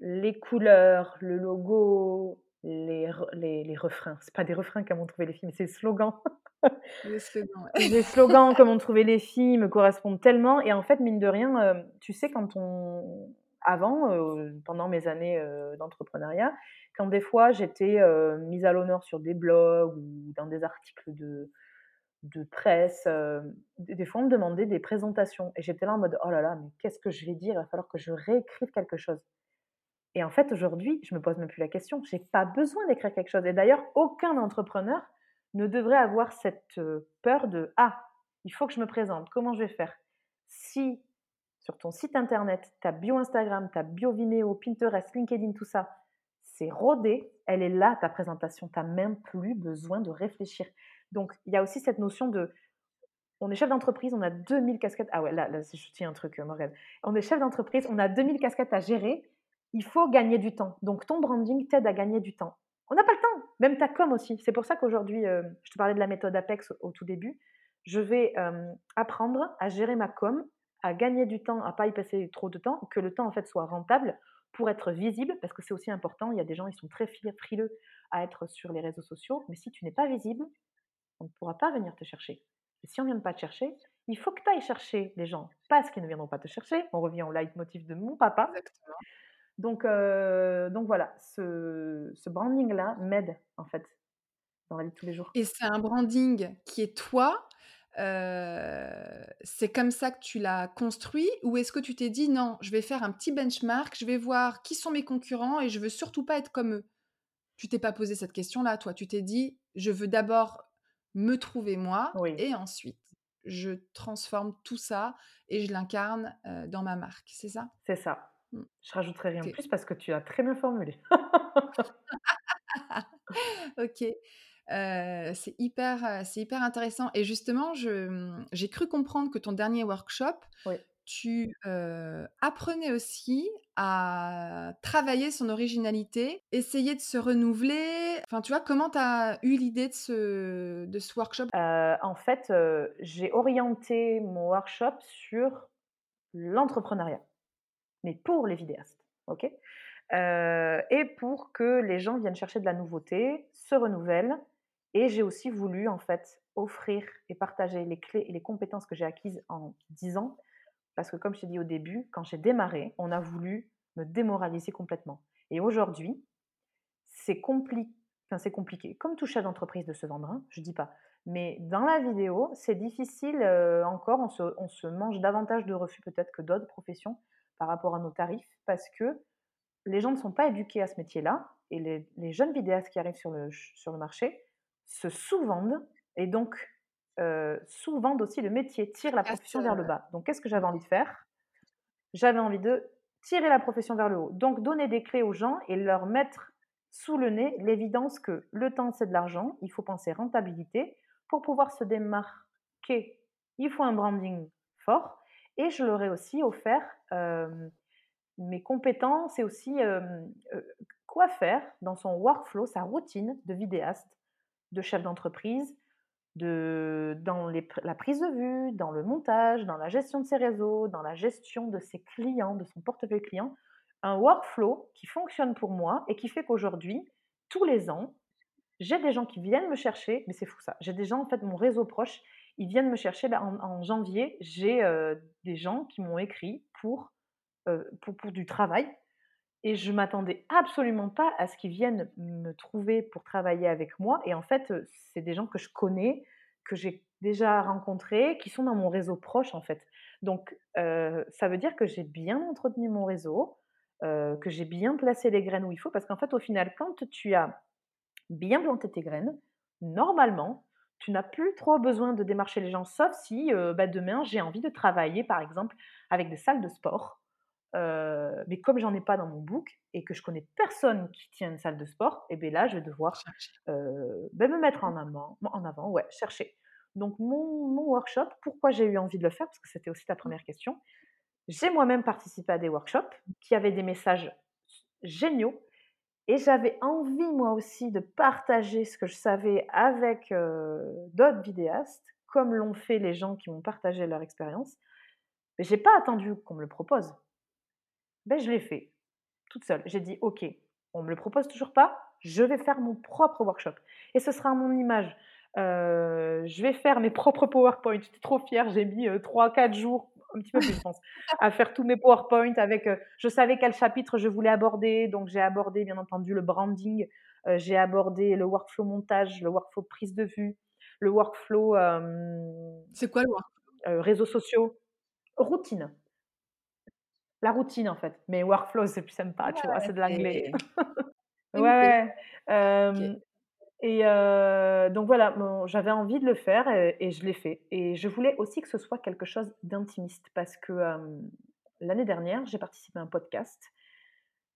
les couleurs, le logo, les, les, les refrains. C'est pas des refrains comme on trouvait les filles, mais c'est des slogans. Les slogans, Les slogans comme on trouvait les filles me correspondent tellement. Et en fait, mine de rien, euh, tu sais, quand on. Avant, euh, pendant mes années d'entrepreneuriat, quand des fois j'étais mise à l'honneur sur des blogs ou dans des articles de, de presse, des fois on me demandait des présentations. Et j'étais là en mode oh là là, mais qu'est-ce que je vais dire? Il va falloir que je réécrive quelque chose. Et en fait, aujourd'hui, je me pose même plus la question. Je n'ai pas besoin d'écrire quelque chose. Et d'ailleurs, aucun entrepreneur ne devrait avoir cette peur de ah, il faut que je me présente. Comment je vais faire? Si sur ton site internet, ta bio Instagram, ta bio Vimeo, Pinterest, LinkedIn, tout ça, c'est rodé, elle est là ta présentation. Tu n'as même plus besoin de réfléchir. Donc, il y a aussi cette notion de on est chef d'entreprise, on a 2000 casquettes. Ah ouais, là, là je tiens un truc, Morgane. On est chef d'entreprise, on a 2000 casquettes à gérer il faut gagner du temps. Donc ton branding t'aide à gagner du temps. On n'a pas le temps, même ta com aussi. C'est pour ça qu'aujourd'hui, euh, je te parlais de la méthode Apex au, tout début. Je vais euh, apprendre à gérer ma com, à gagner du temps, à pas y passer trop de temps, que le temps en fait soit rentable pour être visible, parce que c'est aussi important. Il y a des gens, ils sont très frileux à être sur les réseaux sociaux, mais si tu n'es pas visible, on ne pourra pas venir te chercher. Et si on ne vient pas te chercher, il faut que tu ailles chercher les gens, parce qu'ils ne viendront pas te chercher. On revient au leitmotiv de mon papa. Exactement. Donc, euh, donc voilà, ce, ce branding-là m'aide en fait dans la vie de tous les jours. Et c'est un branding qui est toi. Euh, c'est comme ça que tu l'as construit ou est-ce que tu t'es dit non, je vais faire un petit benchmark, je vais voir qui sont mes concurrents et je veux surtout pas être comme eux? Tu t'es pas posé cette question-là, toi. Tu t'es dit je veux d'abord me trouver moi et ensuite je transforme tout ça et je l'incarne euh, dans ma marque. C'est ça? C'est ça. Mmh. Je rajouterai rien de plus parce que tu as très bien formulé. OK. c'est hyper, c'est hyper intéressant et justement mmh, j'ai cru comprendre que ton dernier workshop, tu, apprenais aussi à travailler son originalité, essayer de se renouveler? Enfin, tu vois, comment tu as eu l'idée de ce de ce workshop? en fait, j'ai orienté mon workshop sur l'entrepreneuriat mais pour les vidéastes. ok? Et pour que les gens viennent chercher de la nouveauté, se renouvellent. Et j'ai aussi voulu en fait offrir et partager les clés et les compétences que j'ai acquises en 10 ans. Parce que comme je t'ai dit au début, quand j'ai démarré, on a voulu me démoraliser complètement. Et aujourd'hui, c'est compliqué. Enfin, c'est compliqué. Comme tout chef d'entreprise de se vendre, hein, je dis pas. Mais dans la vidéo, c'est difficile euh, encore. On se, mange davantage de refus peut-être que d'autres professions par rapport à nos tarifs parce que les gens ne sont pas éduqués à ce métier-là et les, jeunes vidéastes qui arrivent sur le, sur le marché se sous-vendent et donc euh, sous-vendent aussi le métier, tirent la profession vers le bas. Donc qu'est-ce que j'avais envie de faire? J'avais envie de tirer la profession vers le haut. Donc donner des clés aux gens et leur mettre sous le nez l'évidence que le temps c'est de l'argent, il faut penser rentabilité. Pour pouvoir se démarquer, il faut un branding fort et je leur ai aussi offert mes compétences et aussi quoi faire dans son workflow, sa routine de vidéaste, de chef d'entreprise, dans la prise de vue, dans le montage, dans la gestion de ses réseaux, dans la gestion de ses clients, de son portefeuille client. Un workflow qui fonctionne pour moi et qui fait qu'aujourd'hui, tous les ans, j'ai des gens qui viennent me chercher, mais c'est fou ça, j'ai des gens, en fait, mon réseau proche, ils viennent me chercher. en, janvier, j'ai des gens qui m'ont écrit pour, pour, pour, du travail. Et je m'attendais absolument pas à ce qu'ils viennent me trouver pour travailler avec moi. Et en fait, c'est des gens que je connais, que j'ai déjà rencontrés, qui sont dans mon réseau proche, en fait. Donc, ça veut dire que j'ai bien entretenu mon réseau, que j'ai bien placé les graines où il faut. Parce qu'en fait, au final, quand tu as bien planté tes graines, normalement, tu n'as plus trop besoin de démarcher les gens, sauf si bah, demain j'ai envie de travailler, par exemple, avec des salles de sport. Mais comme j'en ai pas dans mon book et que je connais personne qui tient une salle de sport, et eh bien là je vais devoir ben, me mettre en avant, en avant, ouais, chercher. Donc mon, mon workshop, pourquoi j'ai eu envie de le faire, parce que c'était aussi ta première question. J'ai moi-même participé à des workshops qui avaient des messages géniaux et j'avais envie, moi aussi, de partager ce que je savais avec d'autres vidéastes, comme l'ont fait les gens qui m'ont partagé leur expérience. Mais je n'ai pas attendu qu'on me le propose. Ben, je l'ai fait, toute seule. J'ai dit, OK, on ne me le propose toujours pas, je vais faire mon propre workshop et ce sera à mon image. Euh, je vais faire mes propres PowerPoint. J'étais trop fière, j'ai mis 3-4 jours, un petit peu plus je pense, à faire tous mes PowerPoint avec, je savais quel chapitre je voulais aborder, donc j'ai abordé bien entendu le branding, j'ai abordé le workflow montage, le workflow prise de vue, le workflow... C'est quoi le workflow? Réseaux sociaux, routine. La routine en fait, mais workflow c'est plus sympa, tu vois, c'est de l'anglais. ouais, ouais. Et donc voilà, j'avais envie de le faire et, je l'ai fait. Et je voulais aussi que ce soit quelque chose d'intimiste parce que l'année dernière, j'ai participé à un podcast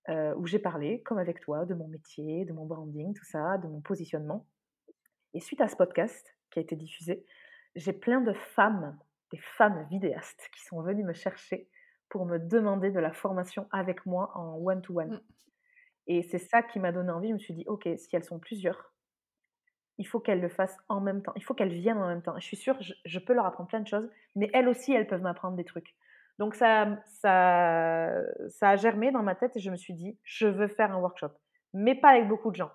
où j'ai parlé, comme avec toi, de mon métier, de mon branding, tout ça, de mon positionnement. Et suite à ce podcast qui a été diffusé, j'ai plein de femmes, des femmes vidéastes qui sont venues me chercher pour me demander de la formation avec moi en one-to-one. Mmh. Et c'est ça qui m'a donné envie. Je me suis dit, OK, si elles sont plusieurs, il faut qu'elles le fassent en même temps. Il faut qu'elles viennent en même temps. Je suis sûre, je, peux leur apprendre plein de choses, mais elles aussi, elles peuvent m'apprendre des trucs. Donc ça, ça, ça a germé dans ma tête et je me suis dit, je veux faire un workshop, mais pas avec beaucoup de gens.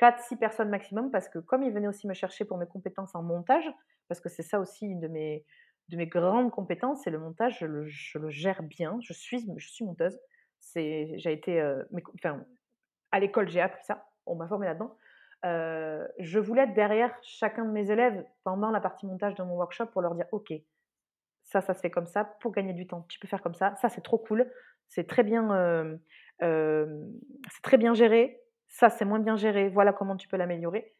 4-6 personnes maximum, parce que comme ils venaient aussi me chercher pour mes compétences en montage, parce que c'est ça aussi une de mes, de mes grandes compétences, c'est le montage, je le, gère bien, je suis, je suis monteuse. J'ai été, euh, enfin, à l'école, j'ai appris ça, on m'a formé là-dedans je voulais être derrière chacun de mes élèves pendant la partie montage de mon workshop pour leur dire ok, ça, ça se fait comme ça pour gagner du temps. Tu peux faire comme ça, ça c'est trop cool, c'est très bien, c'est très bien géré, ça c'est moins bien géré, voilà comment tu peux l'améliorer.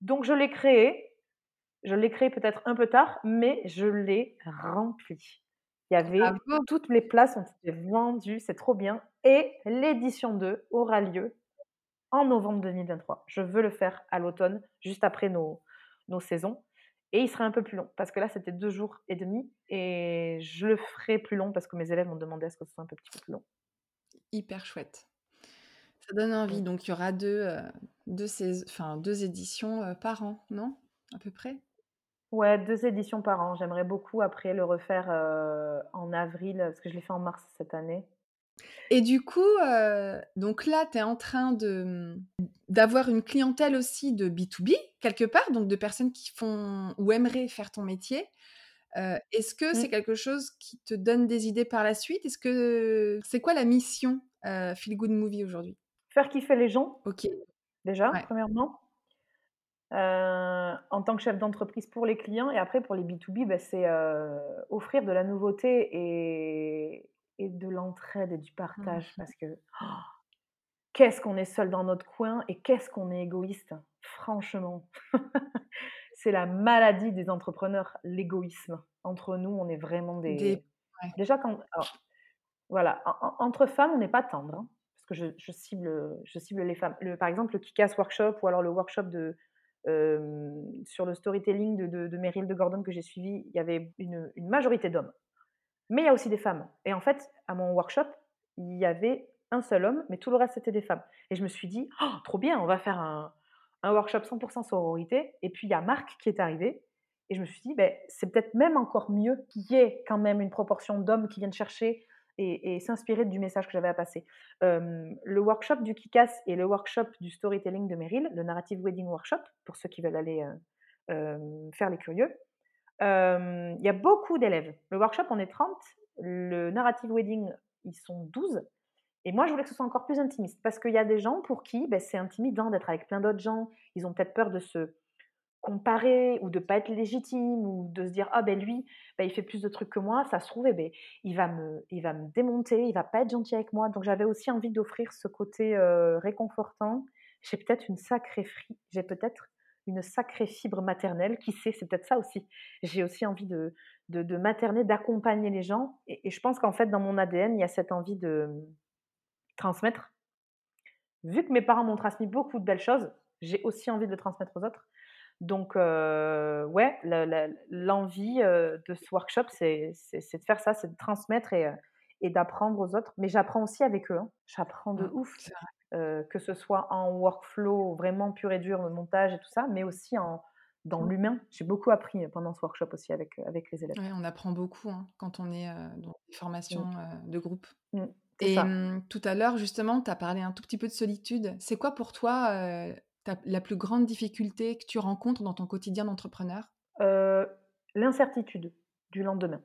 Donc je l'ai créé, je l'ai créé peut-être un peu tard, mais je l'ai rempli. Il y avait toutes les places ont été vendues, c'est trop bien. Et l'édition 2 aura lieu en novembre 2023. Je veux le faire à l'automne, juste après nos, nos saisons. Et il sera un peu plus long, parce que là, c'était deux jours et demi. Et je le ferai plus long, parce que mes élèves m'ont demandé à ce que ce soit un petit peu plus long. Hyper chouette. Ça donne envie. Donc, il y aura deux, euh, deux, enfin, deux éditions euh, par an, non? À peu près? Ouais, deux éditions par an. J'aimerais beaucoup après le refaire euh, en avril, parce que je l'ai fait en mars cette année. Et du coup, donc là, tu es en train de mmh, d'avoir une clientèle aussi de B2B, quelque part, donc de personnes qui font ou aimeraient faire ton métier. est-ce que c'est mmh. quelque chose qui te donne des idées par la suite? Est-ce que c'est quoi la mission Feel Good Movie aujourd'hui? Faire kiffer les gens. Ok. Déjà, premièrement. En tant que chef d'entreprise pour les clients et après pour les B2B, bah, c'est offrir de la nouveauté et, et de l'entraide et du partage mmh. parce que oh, qu'est-ce qu'on est seul dans notre coin et qu'est-ce qu'on est égoïste, franchement. c'est la maladie des entrepreneurs, l'égoïsme. Entre nous, on est vraiment des. Déjà, quand. voilà, entre femmes, on n'est pas tendre. Hein, parce que je, je, cible, je cible les femmes. Le, par exemple, le Kikas Workshop ou alors le workshop de, sur le storytelling de, de, de Meryl de Gordon que j'ai suivi, il y avait une, majorité d'hommes. Mais il y a aussi des femmes. Et en fait, à mon workshop, il y avait un seul homme, mais tout le reste, c'était des femmes. Et je me suis dit, oh, trop bien, on va faire un, workshop 100% sororité. Et puis, il y a Marc qui est arrivé. Et je me suis dit, ben, c'est peut-être même encore mieux qu'il y ait quand même une proportion d'hommes qui viennent chercher et, s'inspirer du message que j'avais à passer. le workshop du Kikas et le workshop du storytelling de Meryl, le Narrative Wedding Workshop, pour ceux qui veulent aller faire les curieux, il y a beaucoup d'élèves. Le workshop, on est 30. Le narrative wedding, ils sont 12. Et moi, je voulais que ce soit encore plus intimiste. Parce qu'il y a des gens pour qui ben, c'est intimidant d'être avec plein d'autres gens. Ils ont peut-être peur de se comparer ou de pas être légitime ou de se dire ah ben lui ben, il fait plus de trucs que moi ça se trouve eh ben, il va me il va me démonter il va pas être gentil avec moi donc j'avais aussi envie d'offrir ce côté réconfortant j'ai peut-être une sacrée j'ai peut-être une sacrée fibre maternelle. Qui sait, c'est peut-être ça aussi. J'ai aussi envie de, de, materner, d'accompagner les gens. Et, je pense qu'en fait, dans mon ADN, il y a cette envie de transmettre. Vu que mes parents m'ont transmis beaucoup de belles choses, j'ai aussi envie de le transmettre aux autres. Donc, euh, ouais, l'envie euh, de ce workshop, c'est de faire ça, c'est de transmettre et, euh, et d'apprendre aux autres. Mais j'apprends aussi avec eux. Hein. J'apprends de mmh, ouf. Euh, que ce soit en workflow vraiment pur et dur, le montage et tout ça, mais aussi en, dans mmh. l'humain. J'ai beaucoup appris pendant ce workshop aussi avec, avec les élèves. on apprend beaucoup hein, quand on est dans des formations mmh. de groupe. Mmh. Et tout à l'heure, justement, tu as parlé un tout petit peu de solitude. C'est quoi pour toi la plus grande difficulté que tu rencontres dans ton quotidien d'entrepreneur? L'incertitude du lendemain.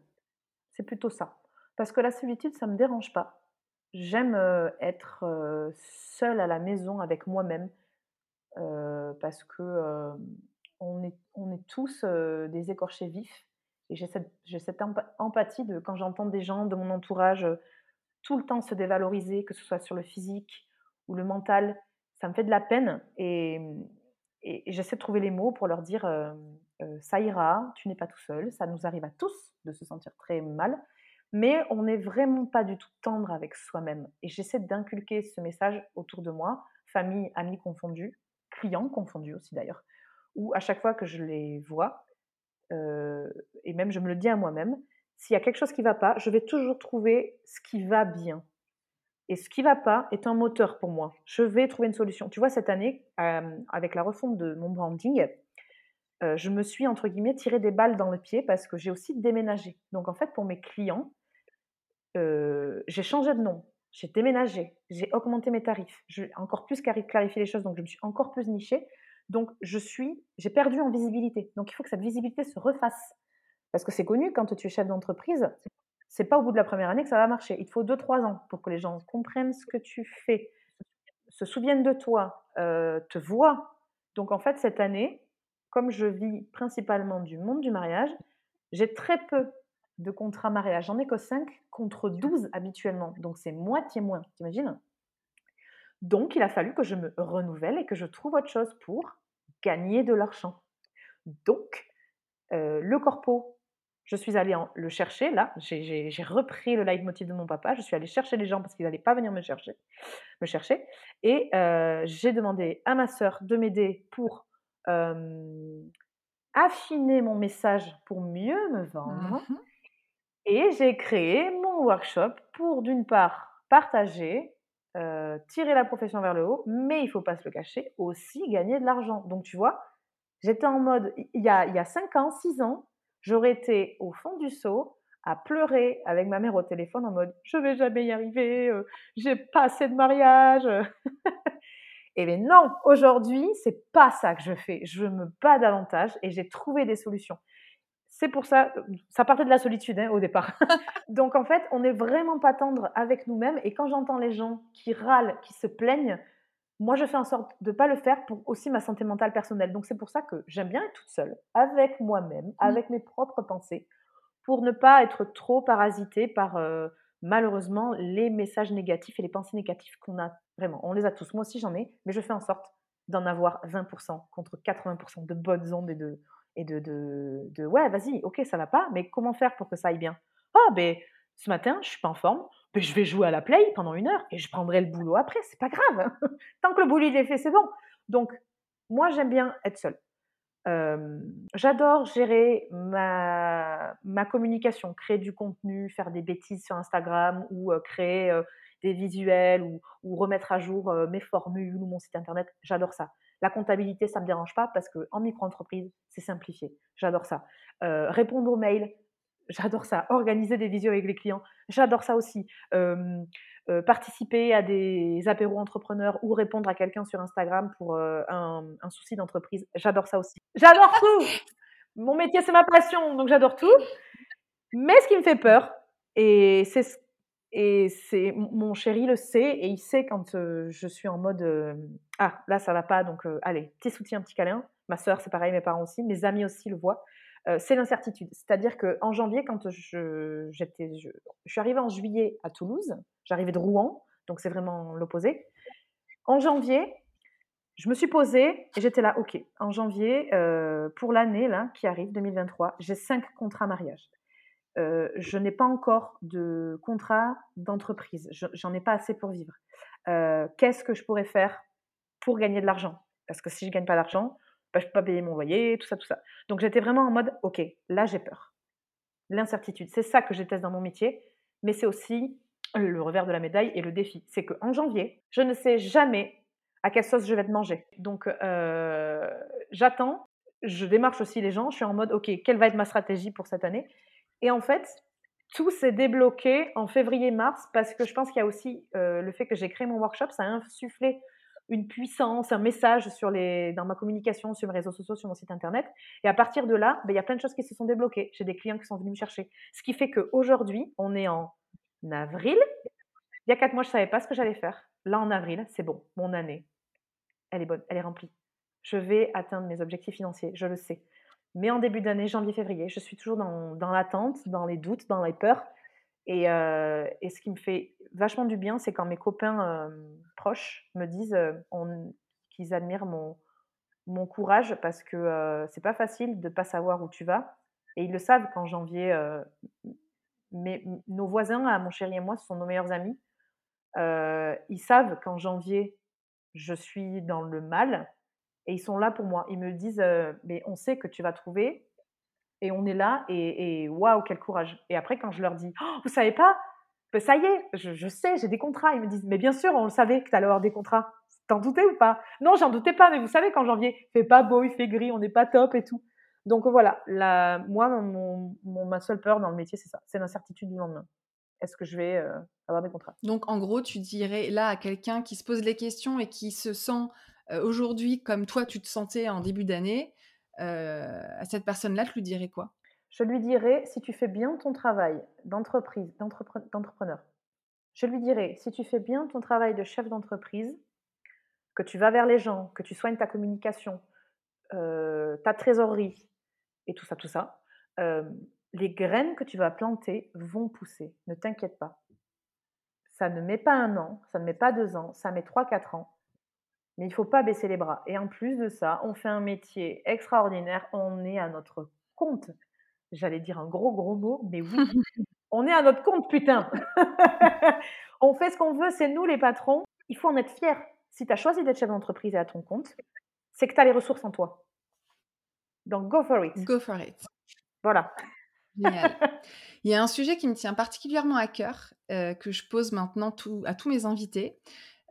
C'est plutôt ça. Parce que la solitude, ça ne me dérange pas. J'aime être seule à la maison avec moi-même parce que on, est, on est tous des écorchés vifs. Et j'ai cette, cette empathie de quand j'entends des gens de mon entourage tout le temps se dévaloriser, que ce soit sur le physique ou le mental, ça me fait de la peine. Et, j'essaie de trouver les mots pour leur dire ça ira, tu n'es pas tout seul, ça nous arrive à tous de se sentir très mal mais on n'est vraiment pas du tout tendre avec soi-même. Et j'essaie d'inculquer ce message autour de moi, famille, amis confondus, clients confondus aussi d'ailleurs, où à chaque fois que je les vois, et même je me le dis à moi-même, s'il y a quelque chose qui ne va pas, je vais toujours trouver ce qui va bien. Et ce qui va pas est un moteur pour moi. Je vais trouver une solution. Tu vois, cette année, euh, avec la refonte de mon branding, euh, je me suis, entre guillemets, tiré des balles dans le pied parce que j'ai aussi déménagé. Donc, en fait, pour mes clients, j'ai changé de nom, j'ai déménagé, j'ai augmenté mes tarifs, j'ai encore plus clarifié les choses, donc je me suis encore plus nichée. Donc je suis, j'ai perdu en visibilité. Donc il faut que cette visibilité se refasse. Parce que c'est connu, quand tu es chef d'entreprise, c'est pas au bout de la première année que ça va marcher. Il te faut 2-3 ans pour que les gens comprennent ce que tu fais, se souviennent de toi, te voient. Donc en fait, cette année, comme je vis principalement du monde du mariage, j'ai très peu de contrats mariage. J'en ai que 5 contre 12 habituellement. Donc c'est moitié moins, t'imagines? Donc il a fallu que je me renouvelle et que je trouve autre chose pour gagner de l'argent. Donc euh, le corpo, je suis allée en, le chercher là. J'ai repris le leitmotiv de mon papa. Je suis allée chercher les gens parce qu'ils n'allaient pas venir me chercher. Me chercher. Et euh, j'ai demandé à ma sœur de m'aider pour euh, affiner mon message pour mieux me vendre. Mmh et j'ai créé mon workshop pour, d'une part, partager, euh, tirer la profession vers le haut, mais il ne faut pas se le cacher, aussi gagner de l'argent. Donc, tu vois, j'étais en mode, il y a, il y a 5 ans, 6 ans, j'aurais été au fond du seau à pleurer avec ma mère au téléphone en mode je vais jamais y arriver, euh, j'ai pas assez de mariage. et bien non, aujourd'hui, c'est pas ça que je fais. Je me bats davantage et j'ai trouvé des solutions c'est pour ça, ça partait de la solitude hein, au départ. Donc en fait, on n'est vraiment pas tendre avec nous-mêmes. Et quand j'entends les gens qui râlent, qui se plaignent, moi je fais en sorte de ne pas le faire pour aussi ma santé mentale personnelle. Donc c'est pour ça que j'aime bien être toute seule, avec moi-même, mmh. avec mes propres pensées, pour ne pas être trop parasitée par euh, malheureusement les messages négatifs et les pensées négatives qu'on a vraiment. On les a tous, moi aussi j'en ai, mais je fais en sorte d'en avoir 20% contre 80% de bonnes ondes et de et de, de, ouais, vas-y, ok, ça va pas, mais comment faire pour que ça aille bien? Ah, ben, ce matin, je suis pas en forme, je vais jouer à la play pendant une heure et je prendrai le boulot après, c'est pas grave. Tant que le boulot il est fait, c'est bon. Donc, moi, j'aime bien être seule. J'adore gérer ma, communication, créer du contenu, faire des bêtises sur Instagram ou créer des visuels ou, ou, remettre à jour mes formules ou mon site internet. J'adore ça. La comptabilité, ça ne me dérange pas parce qu'en micro-entreprise, c'est simplifié. J'adore ça. Répondre aux mails, j'adore ça. Organiser des visios avec les clients, j'adore ça aussi. Participer à des apéros entrepreneurs ou répondre à quelqu'un sur Instagram pour un, souci d'entreprise, j'adore ça aussi. J'adore tout. Mon métier, c'est ma passion, donc j'adore tout. Mais ce qui me fait peur, et c'est ce et c'est mon chéri le sait et il sait quand je suis en mode ah là ça va pas donc allez petit soutien petit câlin. Ma sœur c'est pareil, mes parents aussi, mes amis aussi le voient. C'est l'incertitude. C'est-à-dire que en janvier quand je j'étais je, suis arrivée en juillet à Toulouse, j'arrivais de Rouen donc c'est vraiment l'opposé. En janvier je me suis posée et j'étais là ok en janvier pour l'année là qui arrive 2023 j'ai cinq contrats mariage. Euh, je n'ai pas encore de contrat d'entreprise. J'en ai pas assez pour vivre. Euh, qu'est-ce que je pourrais faire pour gagner de l'argent? Parce que si je gagne pas d'argent, bah, je peux pas payer mon loyer, tout ça, tout ça. Donc j'étais vraiment en mode, ok, là j'ai peur. L'incertitude, c'est ça que je déteste dans mon métier, mais c'est aussi le revers de la médaille et le défi. C'est qu'en janvier, je ne sais jamais à quelle sauce je vais te manger. Donc euh, j'attends, je démarche aussi les gens, je suis en mode, ok, quelle va être ma stratégie pour cette année? Et en fait, tout s'est débloqué en février-mars parce que je pense qu'il y a aussi euh, le fait que j'ai créé mon workshop, ça a insufflé une puissance, un message sur les, dans ma communication, sur mes réseaux sociaux, sur mon site internet. Et à partir de là, ben, il y a plein de choses qui se sont débloquées. J'ai des clients qui sont venus me chercher. Ce qui fait qu'aujourd'hui, on est en avril. Il y a quatre mois, je ne savais pas ce que j'allais faire. Là, en avril, c'est bon. Mon année, elle est bonne, elle est remplie. Je vais atteindre mes objectifs financiers, je le sais. Mais en début d'année, janvier-février, je suis toujours dans l'attente, dans les doutes, dans les peurs. Et, euh, et, ce qui me fait vachement du bien, c'est quand mes copains proches me disent qu'ils admirent mon, mon courage parce que c'est pas facile de pas savoir où tu vas. Et ils le savent qu'en janvier, mais, nos voisins, mon chéri et moi, ce sont nos meilleurs amis. ils savent qu'en janvier, je suis dans le mal et ils sont là pour moi. Ils me disent, mais on sait que tu vas trouver et on est là et waouh, quel courage. Et après, quand je leur dis, «Oh, vous savez pas, ben, ça y est, je, sais, j'ai des contrats. Ils me disent, mais bien sûr, on le savait que tu allais avoir des contrats. T'en doutais ou pas? Non, j'en doutais pas, mais vous savez, qu'en janvier, il fait pas beau, il fait gris, on n'est pas top et tout. Donc voilà, la, moi, mon, ma seule peur dans le métier, c'est ça, c'est l'incertitude du lendemain. Est-ce que je vais avoir des contrats? Donc en gros, tu dirais là à quelqu'un qui se pose les questions et qui se sent aujourd'hui comme toi, tu te sentais en début d'année, à cette personne-là, tu lui dirais quoi? Je lui dirais, si tu fais bien ton travail d'entreprise, d'entrepreneur, je lui dirais, si tu fais bien ton travail de chef d'entreprise, que tu vas vers les gens, que tu soignes ta communication, ta trésorerie et tout ça, tout ça, les graines que tu vas planter vont pousser. Ne t'inquiète pas. Ça ne met pas un an, ça ne met pas deux ans, ça met trois, quatre ans. Mais il ne faut pas baisser les bras. Et en plus de ça, on fait un métier extraordinaire. On est à notre compte. J'allais dire un gros, gros mot, mais oui, on est à notre compte, putain. on fait ce qu'on veut, c'est nous les patrons. Il faut en être fier. Si tu as choisi d'être chef d'entreprise et à ton compte, c'est que tu as les ressources en toi. Donc, go for it. Go for it. Voilà. Génial. Il y a un sujet qui me tient particulièrement à cœur, euh, que je pose maintenant à tous mes invités.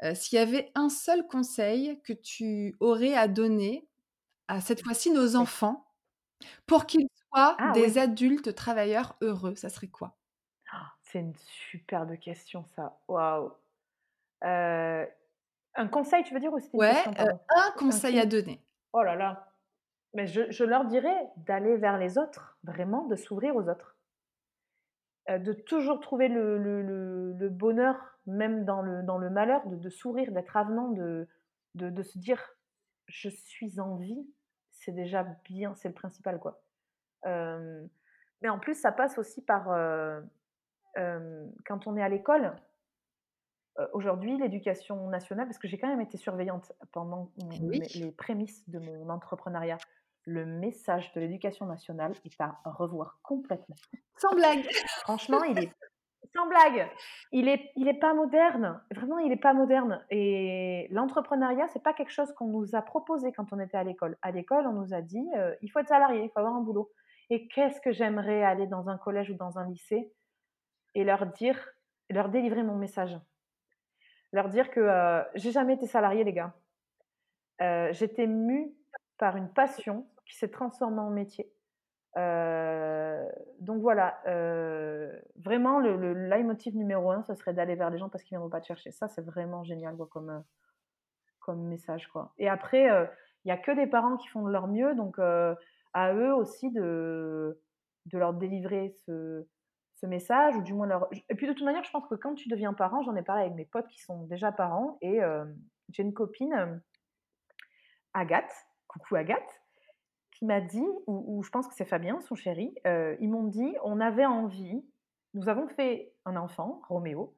Euh, s'il y avait un seul conseil que tu aurais à donner à cette fois-ci nos enfants pour qu'ils soient ah des adultes travailleurs heureux, ça serait quoi? Ah, C'est une superbe question, ça. Waouh! Un conseil, tu veux dire ou Ouais, euh, un conseil à donner. Oh là là! Mais je, leur dirais d'aller vers les autres, vraiment, de s'ouvrir aux autres. de toujours trouver le bonheur même dans le, dans le malheur, de, sourire, d'être avenant, de, de, se dire je suis en vie, c'est déjà bien, c'est le principal quoi. mais en plus, ça passe aussi par quand on est à l'école. Aujourd'hui, l'éducation nationale, parce que j'ai quand même été surveillante pendant les prémices de mon entrepreneuriat, le message de l'éducation nationale est à revoir complètement. Sans blague. Franchement, il est sans blague, il est, il est pas moderne. Vraiment, il est pas moderne. Et l'entrepreneuriat, c'est pas quelque chose qu'on nous a proposé quand on était à l'école. À l'école, on nous a dit, euh, il faut être salarié, il faut avoir un boulot. Et qu'est-ce que j'aimerais aller dans un collège ou dans un lycée et leur dire, leur délivrer mon message, leur dire que euh, j'ai jamais été salarié, les gars. Euh, j'étais mue par une passion qui s'est transformée en métier. Euh, donc voilà, euh, vraiment le, le leitmotiv numéro un, ce serait d'aller vers les gens parce qu'ils ne viendront pas te chercher. Ça, c'est vraiment génial comme, euh, comme message. Quoi. Et après, il n'y a que des parents qui font de leur mieux, donc à eux aussi de, de leur délivrer ce, ce message, ou du moins leur... Et puis de toute manière, je pense que quand tu deviens parent, j'en ai parlé avec mes potes qui sont déjà parents, et j'ai une copine, Agathe, coucou Agathe, m'a dit, ou, je pense que c'est Fabien, son chéri, euh, ils m'ont dit, on avait envie, nous avons fait un enfant, Roméo,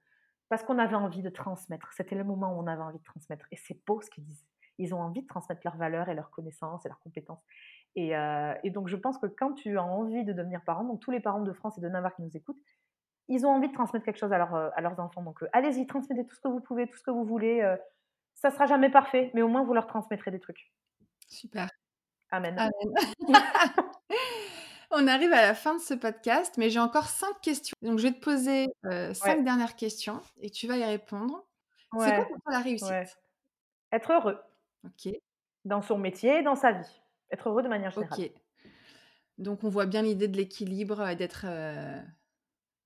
parce qu'on avait envie de transmettre. C'était le moment où on avait envie de transmettre. Et c'est beau ce qu'ils disent. Ils ont envie de transmettre leurs valeurs et leurs connaissances et leurs compétences. Et, euh, donc, je pense que quand tu as envie de devenir parent, donc tous les parents de France et de Navarre qui nous écoutent, ils ont envie de transmettre quelque chose à, euh, à leurs enfants. Donc, allez-y, transmettez tout ce que vous pouvez, tout ce que vous voulez. ça sera jamais parfait, mais au moins, vous leur transmettrez des trucs. Super. Amen. On arrive à la fin de ce podcast, mais j'ai encore cinq questions. Donc, je vais te poser euh, cinq dernières questions et tu vas y répondre. C'est quoi pour toi la réussite? Être heureux. Ok. Dans son métier, dans sa vie. Être heureux de manière générale. Ok. Donc, on voit bien l'idée de l'équilibre et d'être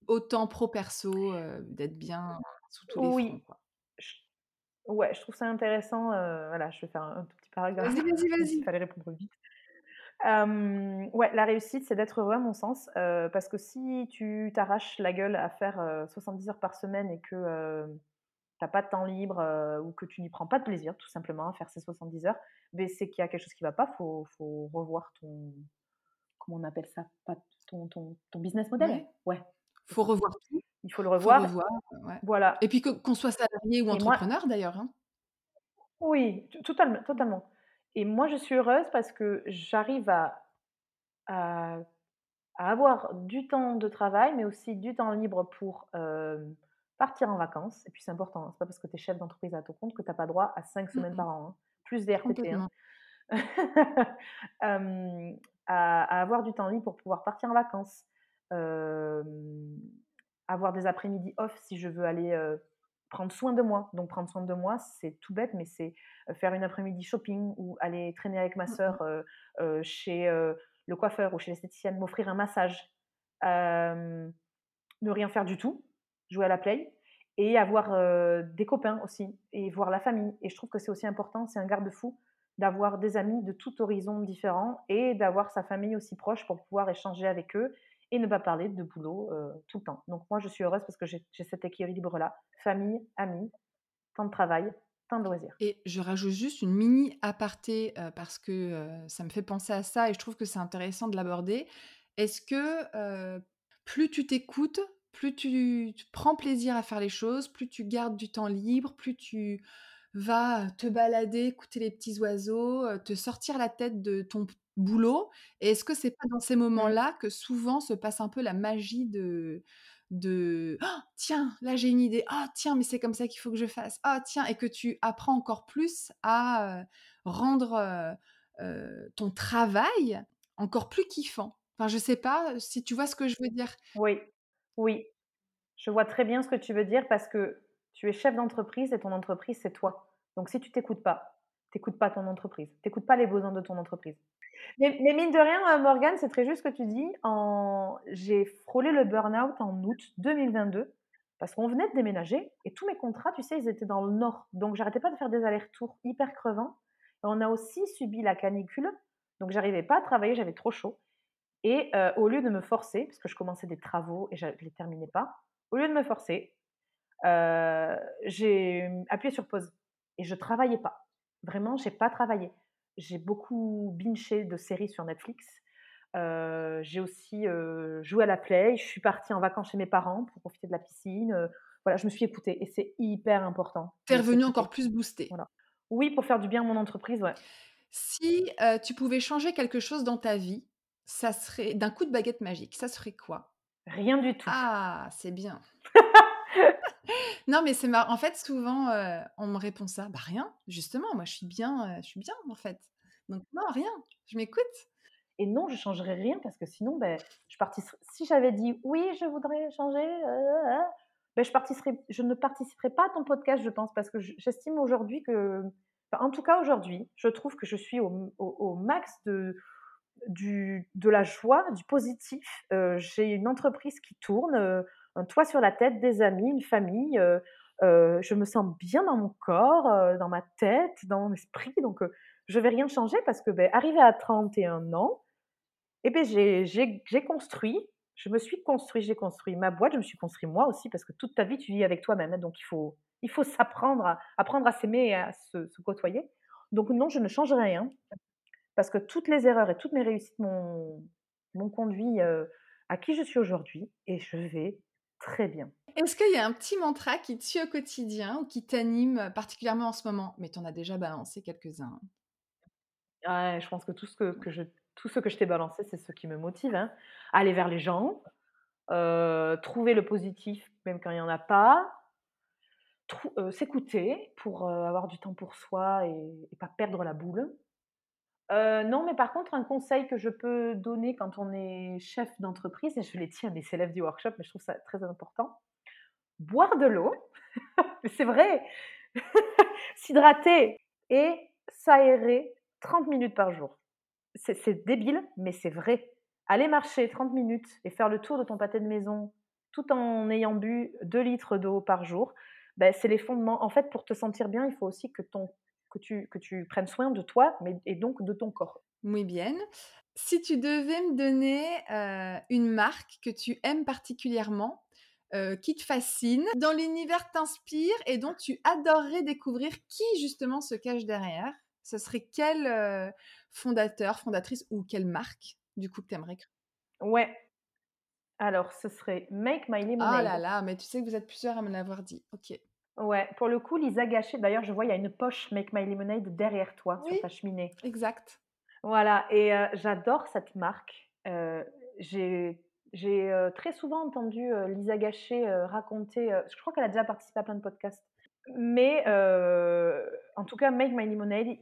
autant pro perso, heu, d'être bien sous tous les fronts, Oui, quoi. ouais, je trouve ça intéressant, voilà, je vais faire un tout paragraphe, Vas-y, vas-y, vas-y. fallait répondre vite. Ouais, la réussite, c'est d'être heureux à mon sens, parce que si tu t'arraches la gueule à faire, heu, 70 heures par semaine et que, heu, tu as pas de temps libre, ou que tu n'y prends pas de plaisir tout simplement à faire ces 70 heures, beh, c'est qu'il y a quelque chose qui va pas. Faut faut revoir ton comment on appelle ça? Pas ton ton ton business model? Ouais. Ouais, Faut revoir tout, Il faut le faut revoir, revoir, ouais voilà et puis qu'on soit salarié ou et entrepreneur d'ailleurs, hein. Oui, t totalement, totalement. Et moi, je suis heureuse parce que j'arrive à à à avoir du temps de travail, mais aussi du temps libre pour, hem, partir en vacances. Et puis c'est important, hein, c'est pas parce que tu es chef d'entreprise à ton compte que tu as pas droit à 5 Mmh semaines par an, hein, plus des RTT, hein. À à avoir du temps libre pour pouvoir partir en vacances, avoir des après-midi off si je veux aller, heu, prendre soin de moi. Donc prendre soin de moi, c'est tout bête, mais c'est, heu, faire une après-midi shopping ou aller traîner avec ma Mmh mh. sœur, heu heu, chez, heu, le coiffeur ou chez l'esthéticienne, m'offrir un massage, ne rien faire du tout, jouer à la play et avoir, heu, des copains aussi et voir la famille et je trouve que c'est aussi important, c'est un garde-fou d'avoir des amis de tout horizon différent et d'avoir sa famille aussi proche pour pouvoir échanger avec eux et ne pas parler de boulot, heu, tout le temps. Donc moi, je suis heureuse parce que j'ai cet équilibre-là, famille, amis, temps de travail, temps de loisirs. Et je rajoute juste une mini aparté, heu, parce que, heu, ça me fait penser à ça et je trouve que c'est intéressant de l'aborder. Est-ce que, plus tu t'écoutes, plus tu tu prends plaisir à faire les choses, plus tu gardes du temps libre, plus tu vas, te balader, écouter les petits oiseaux, te sortir la tête de ton boulot et est-ce que c'est pas dans ces Mmh. moments-là que souvent se passe un peu la magie de de: «Han! Tiens, là j'ai une idée. Ah tiens, mais c'est comme ça qu'il faut que je fasse. Ah tiens» et que tu apprends encore plus à, rendre, ton travail encore plus kiffant. Enfin, je sais pas, si tu vois ce que je veux dire? Oui, oui. Je vois très bien ce que tu veux dire parce que tu es chef d'entreprise et ton entreprise, c'est toi. Donc si tu t'écoutes pas, tu écoutes pas ton entreprise, tu écoutes pas les besoins de ton entreprise. Mais mine de rien, heu, Morgane, c'est très juste ce que tu dis. En j'ai frôlé le burn-out en août 2022 parce qu'on venait de déménager et tous mes contrats, tu sais, ils étaient dans le nord. Donc j'arrêtais pas de faire des allers-retours hyper crevants. On a aussi subi la canicule, donc j'arrivais pas à travailler, j'avais trop chaud et heu, au lieu de me forcer, parce que je commençais des travaux et je les terminais pas, au lieu de me forcer, Heu, j'ai, appuyé sur pause et je travaillais pas. Vraiment, j'ai pas travaillé. J'ai beaucoup bingé de séries sur Netflix. Heu, j'ai aussi, heu, joué à la Play. Je suis partie en vacances chez mes parents pour profiter de la piscine, heu, voilà, je me suis écoutée et c'est hyper important Tu es de revenue encore plus boostée. Voilà. Oui, pour faire du bien à mon entreprise, ouais. Si, tu pouvais changer quelque chose dans ta vie, ça serait d'un coup de baguette magique, ça serait quoi? Rien du tout. Ah, c'est bien. Non, mais c'est marrant. En fait, souvent, heu, on me répond ça: «Bah, rien, justement, moi, je suis bien, heu, je suis bien, en fait. Donc non, rien, je m'écoute». Et non, je changerais rien parce que sinon, beh, je partici si j'avais dit: «Oui, je voudrais changer, heu, beh, je participerais je ne participerais pas à ton podcast, je pense, parce que j'estime aujourd'hui que en tout cas aujourd'hui, je trouve que je suis au max de du de la joie, du positif. J'ai une entreprise qui tourne, un toit sur la tête, des amis, une famille, heu heu, je me sens bien dans mon corps, heu, dans ma tête, dans mon esprit, donc je vais rien changer parce que, beh, arrivée à 31 ans, et beh, j'ai construit, je me suis construit, j'ai construit ma boîte, je me suis construit moi aussi parce que toute ta vie, tu vis avec toi-même, hein, donc il faut il faut s'apprendre à apprendre à s'aimer et à se côtoyer. Donc non, je ne changerai rien parce que toutes les erreurs et toutes mes réussites m'ont conduit, à qui je suis aujourd'hui et je vais très bien. Est-ce qu'il y a un petit mantra qui te suit au quotidien ou qui t'anime, particulièrement en ce moment? Mais tu en as déjà balancé quelques-uns. Ouais, je pense que tout ce que que je tout ce que je t'ai balancé, c'est ce qui me motive, hein. Aller vers les gens, heu, trouver le positif même quand il y en a pas, heu, s'écouter pour, avoir du temps pour soi et et pas perdre la boule. Heu, non, mais par contre, un conseil que je peux donner quand on est chef d'entreprise et je l'ai dit à mes élèves du workshop, mais je trouve ça très important, boire de l'eau, c'est vrai, s'hydrater et s'aérer 30 minutes par jour. C'est débile, mais c'est vrai. Aller marcher 30 minutes et faire le tour de ton pâté de maison tout en ayant bu 2 litres d'eau par jour. Bah, c'est les fondements. En fait, pour te sentir bien, il faut aussi que ton que tu que tu prennes soin de toi, mais et donc de ton corps. Muy bien. Si tu devais me donner, heu, une marque que tu aimes particulièrement, heu, qui te fascine, dont l'univers t'inspire et dont tu adorerais découvrir qui justement se cache derrière, ce serait quel, heu, fondateur, fondatrice ou quelle marque du coup que tu aimerais Ouais. Alors ce serait Make My Ah là Lemonade. là, mais tu sais que vous êtes plusieurs à me l'avoir dit. OK. Ouais, pour le coup, Lisa Gachet d'ailleurs, je vois, il y a une poche Make My Lemonade derrière toi, sur ta cheminée. exact. Voilà et heu, j'adore cette marque. Heu, j'ai heu, très souvent entendu, Lisa Gachet, raconter, je crois qu'elle a déjà participé à plein de podcasts. Mais en tout cas, Make My Lemonade,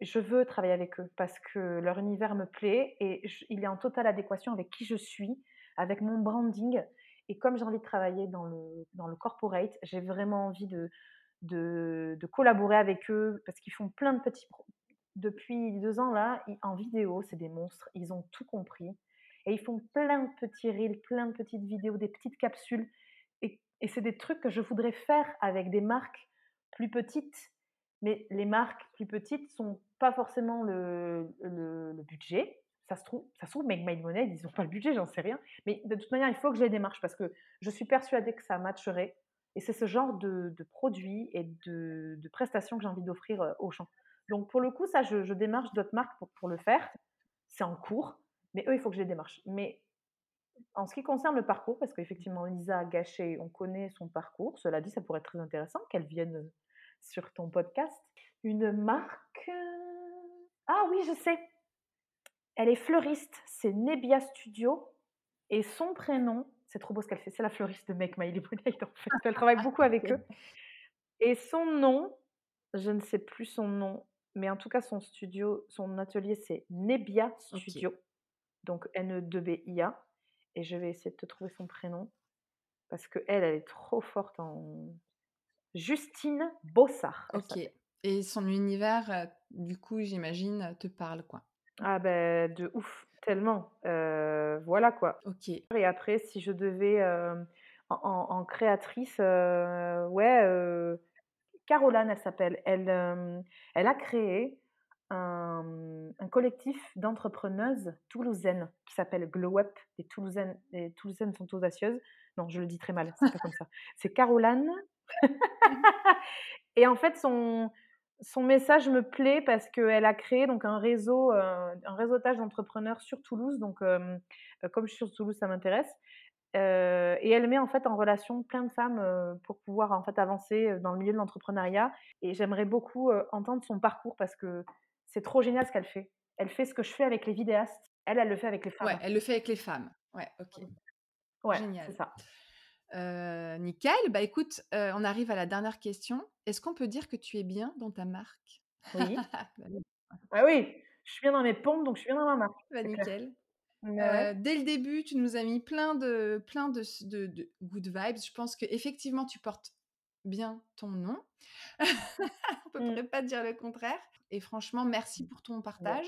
je veux travailler avec eux parce que leur univers me plaît et il est en totale adéquation avec qui je suis, avec mon branding et comme j'ai envie de travailler dans le dans le corporate, j'ai vraiment envie de de collaborer avec eux parce qu'ils font plein de petits depuis 2 ans là, en vidéo, c'est des monstres, ils ont tout compris et ils font plein de petits reels, plein de petites vidéos, des petites capsules et et c'est des trucs que je voudrais faire avec des marques plus petites. Mais les marques plus petites sont pas forcément le le budget. Ça se trouve ça se trouve Make My Lemonade, ils ont pas le budget, j'en sais rien. Mais de toute manière, il faut que je les démarche parce que je suis persuadée que ça matcherait et c'est ce genre de produits et de prestations que j'ai envie d'offrir, heu, aux gens. Donc pour le coup, ça, je démarche d'autres marques pour le faire. C'est en cours, mais eux, il faut que je les démarche. Mais en ce qui concerne le parcours, parce qu'effectivement Lisa Gachet, on connaît son parcours. Cela dit, ça pourrait être très intéressant qu'elle vienne, heu, sur ton podcast. Une marque, heu ah oui, je sais! Elle est fleuriste, c'est Nebia Studio et son prénom c'est trop beau ce qu'elle fait, c'est la fleuriste de Make My Lemonade en fait, elle travaille beaucoup avec eux. Et son nom, je ne sais plus son nom, mais en tout cas son studio, son atelier, c'est Nebia. Studio, donc N-E-2-B-I-A et je vais essayer de te trouver son prénom parce qu'elle, elle est trop forte en Justine Bossard, elle OK. et son univers, heu, du coup, j'imagine, te parle, quoi? Ah beh, de ouf, tellement, voilà quoi OK. et après si je devais, en en en créatrice, ouais, Caroline, elle s'appelle. Elle, elle a créé un, mmh, un collectif d'entrepreneuses toulousaines qui s'appelle Glow Up. Les toulousaines les toulousaines sont audacieuses. Non, je le dis très mal, c'est pas comme ça. C'est Caroline et en fait, son son message me plaît parce qu'elle a créé donc un réseau, un réseautage d'entrepreneurs sur Toulouse donc hem, heu, comme je suis sur Toulouse, ça m'intéresse, heu et elle met en fait en relation plein de femmes, pour pouvoir en fait avancer, dans le milieu de l'entrepreneuriat et j'aimerais beaucoup, entendre son parcours parce que c'est trop génial ce qu'elle fait. Elle fait ce que je fais avec les vidéastes, elle, elle le fait avec les Ouais, femmes. elle le fait avec les femmes. Ouais, OK. Ouais, c'est Génial. ça. Nickel, bah, écoute, on arrive à la dernière question. Est-ce qu'on peut dire que tu es bien dans ta marque? Oui. Bah. Ah oui, je suis bien dans mes pompes, donc je suis bien dans ma marque, Bah, nickel. Ouais. dès le début, tu nous as mis plein de plein de de de good vibes. Je pense qu'effectivement, tu portes bien ton nom. On peut Mmh. pourrait pas dire le contraire et franchement, merci Mmh. pour ton partage.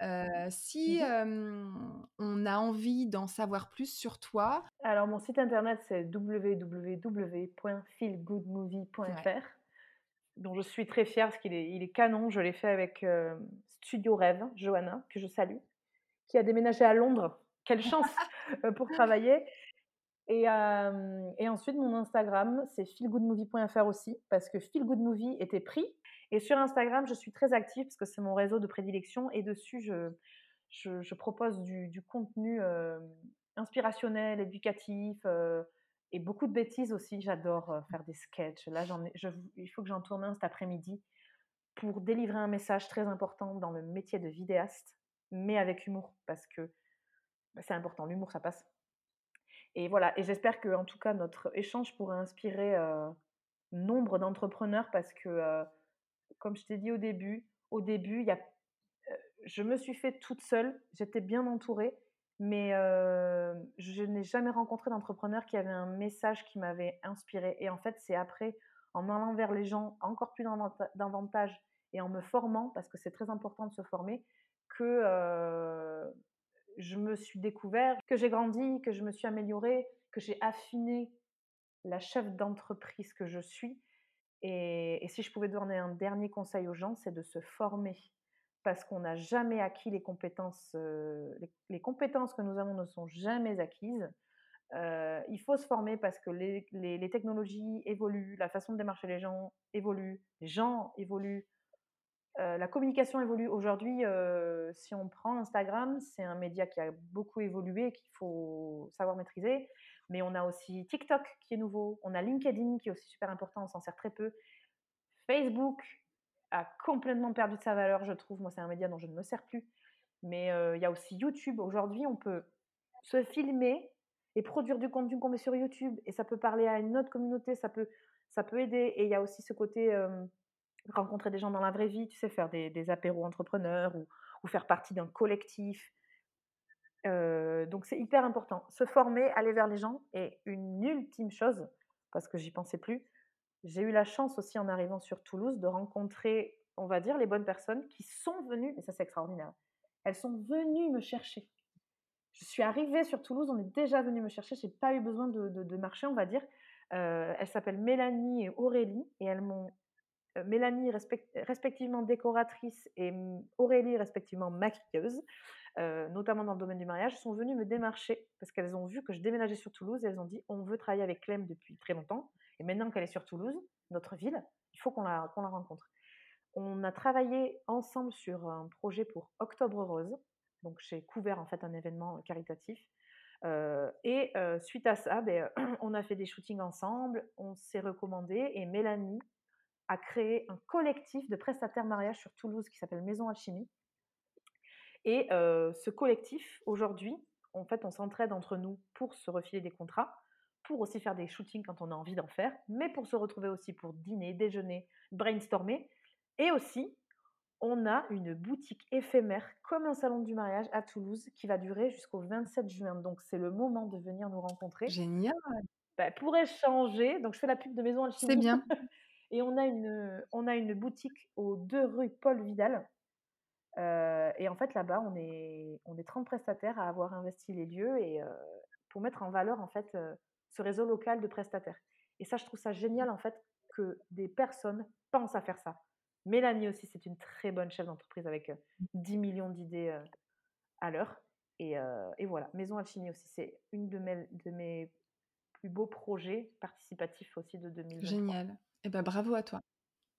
Mmh si, mh. hem, on a envie d'en savoir plus sur toi Alors mon site internet, c'est Ouais. www.feelgoodmovie.fr dont je suis très fière parce qu'il est il est canon. Je l'ai fait avec, Studio Rêve, Johanna, que je salue, qui a déménagé à Londres. Quelle chance! Pour travailler et et ensuite mon Instagram, c'est feelgoodmovie.fr aussi parce que Feel Good Movie était pris et sur Instagram, je suis très active parce que c'est mon réseau de prédilection et dessus je propose du contenu, hem, inspirationnel, éducatif, heu et beaucoup de bêtises aussi. J'adore, heu, faire des sketchs. Là, ai il faut que j'en tourne un cet après-midi pour délivrer un message très important dans le métier de vidéaste, mais avec humour parce que, bah, c'est important, l'humour, ça passe et voilà et j'espère qu'en tout cas notre échange pourra inspirer, nombre d'entrepreneurs parce que, comme je t'ai dit au début au début, y a je me suis fait toute seule, j'étais bien entourée, mais je n'ai jamais rencontré d'entrepreneur qui avait un message qui m'avait inspirée et en fait, c'est après, en allant vers les gens encore plus davanta davantage et en me formant, parce que c'est très important de se former, que, je me suis découvert, que j'ai grandi, que je me suis améliorée, que j'ai affiné la chef d'entreprise que je suis. Et, si je pouvais donner un dernier conseil aux gens, c'est de se former. Parce qu'on n'a jamais acquis les compétences. Euh, les, compétences que nous avons ne sont jamais acquises. Euh, il faut se former parce que les, technologies évoluent, la façon de démarcher les gens évolue, les gens évoluent, euh, la communication évolue. Aujourd'hui, si on prend Instagram, c'est un média qui a beaucoup évolué qu'il faut savoir maîtriser. Mais on a aussi TikTok qui est nouveau, on a LinkedIn qui est aussi super important, on s'en sert très peu. Facebook a complètement perdu de sa valeur, je trouve. Moi, c'est un média dont je ne me sers plus. Mais euh, il y a aussi YouTube. Aujourd'hui, on peut se filmer et produire du contenu qu'on met sur YouTube. Et ça peut parler à une autre communauté, ça peut, ça peut aider. Et il y a aussi ce côté rencontrer des gens dans la vraie vie, tu sais, faire des, apéros entrepreneurs ou faire partie d'un collectif. Donc c'est hyper important. Se former, aller vers les gens. Et une ultime chose, parce que j'y pensais plus, j'ai eu la chance aussi en arrivant sur Toulouse de rencontrer, on va dire, les bonnes personnes qui sont venues, et ça c'est extraordinaire, elles sont venues me chercher. Je suis arrivée sur Toulouse, on est déjà venu me chercher, j'ai pas eu besoin de, marcher, on va dire. Elles s'appellent Mélanie et Aurélie, et elles m'ont Mélanie respectivement décoratrice et Aurélie respectivement maquilleuse, euh, notamment dans le domaine du mariage, sont venues me démarcher parce qu'elles ont vu que je déménageais sur Toulouse et elles ont dit on veut travailler avec Clem depuis très longtemps et maintenant qu'elle est sur Toulouse, notre ville, il faut qu'on la, rencontre. On a travaillé ensemble sur un projet pour Octobre Rose, donc j'ai couvert en fait un événement caritatif. Euh, et suite à ça, ben, on a fait des shootings ensemble, on s'est recommandé et Mélanie a créé un collectif de prestataires mariage sur Toulouse qui s'appelle Maison Alchimie. Et euh, ce collectif, aujourd'hui, en fait, on s'entraide entre nous pour se refiler des contrats, pour aussi faire des shootings quand on a envie d'en faire, mais pour se retrouver aussi pour dîner, déjeuner, brainstormer. Et aussi, on a une boutique éphémère comme un salon du mariage à Toulouse qui va durer jusqu'au 27 juin. Donc c'est le moment de venir nous rencontrer. Génial. Bah, pour échanger, donc je fais la pub de Maison Alchimie. C'est bien. Et on a une, on a une boutique aux deux rues Paul Vidal. Euh, et en fait, là-bas, on est, on est 30 prestataires à avoir investi les lieux et euh, pour mettre en valeur en fait euh, ce réseau local de prestataires. Et ça, je trouve ça génial en fait que des personnes pensent à faire ça. Mélanie aussi, c'est une très bonne chef d'entreprise avec 10 millions d'idées à l'heure. Et, et, voilà, Maison Alchimie aussi, c'est une de mes, de mes plus beaux projets participatifs aussi de 2023. Génial. Eh ben, bravo à toi.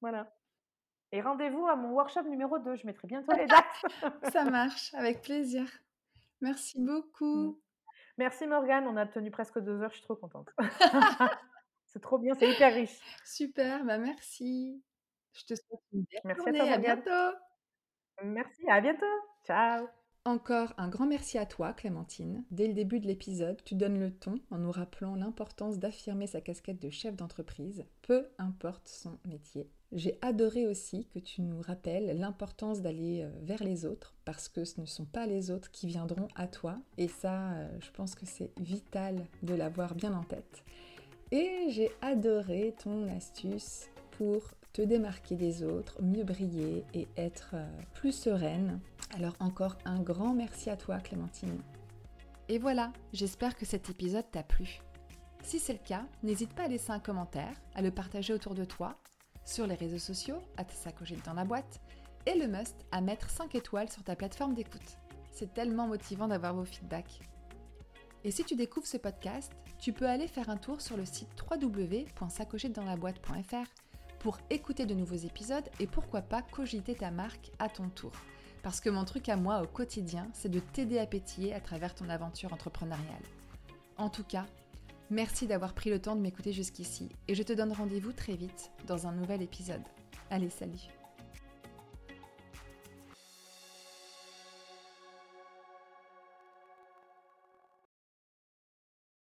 Voilà. Et rendez-vous à mon workshop numéro 2. Je mettrai bientôt les dates. Ça marche, avec plaisir. Merci beaucoup. Mmh. Merci Morgane, on a tenu presque deux heures, je suis trop contente. c'est trop bien, c'est hyper riche. Super, bah merci. Je te souhaite une belle merci journée, à, à bientôt. Merci, à bientôt. Ciao. Encore un grand merci à toi, Clémentine. Dès le début de l'épisode, tu donnes le ton en nous rappelant l'importance d'affirmer sa casquette de chef d'entreprise, peu importe son métier. J'ai adoré aussi que tu nous rappelles l'importance d'aller euh, vers les autres, parce que ce ne sont pas les autres qui viendront à toi. Et ça, euh, je pense que c'est vital de l'avoir bien en tête. Et j'ai adoré ton astuce pour te démarquer des autres, mieux briller et être euh, plus sereine. Alors encore un grand merci à toi Clémentine. Et voilà, j'espère que cet épisode t'a plu. Si c'est le cas, n'hésite pas à laisser un commentaire, à le partager autour de toi, sur les réseaux sociaux, à sacocher dans la boîte, et le must à mettre 5 étoiles sur ta plateforme d'écoute. C'est tellement motivant d'avoir vos feedbacks. Et si tu découvres ce podcast, tu peux aller faire un tour sur le site www.sacochetdanslaboîte.fr pour écouter de nouveaux épisodes et pourquoi pas cogiter ta marque à ton tour. Parce que mon truc à moi au quotidien, c'est de t'aider à pétiller à travers ton aventure entrepreneuriale. En tout cas, merci d'avoir pris le temps de m'écouter jusqu'ici et je te donne rendez-vous très vite dans un nouvel épisode. Allez, salut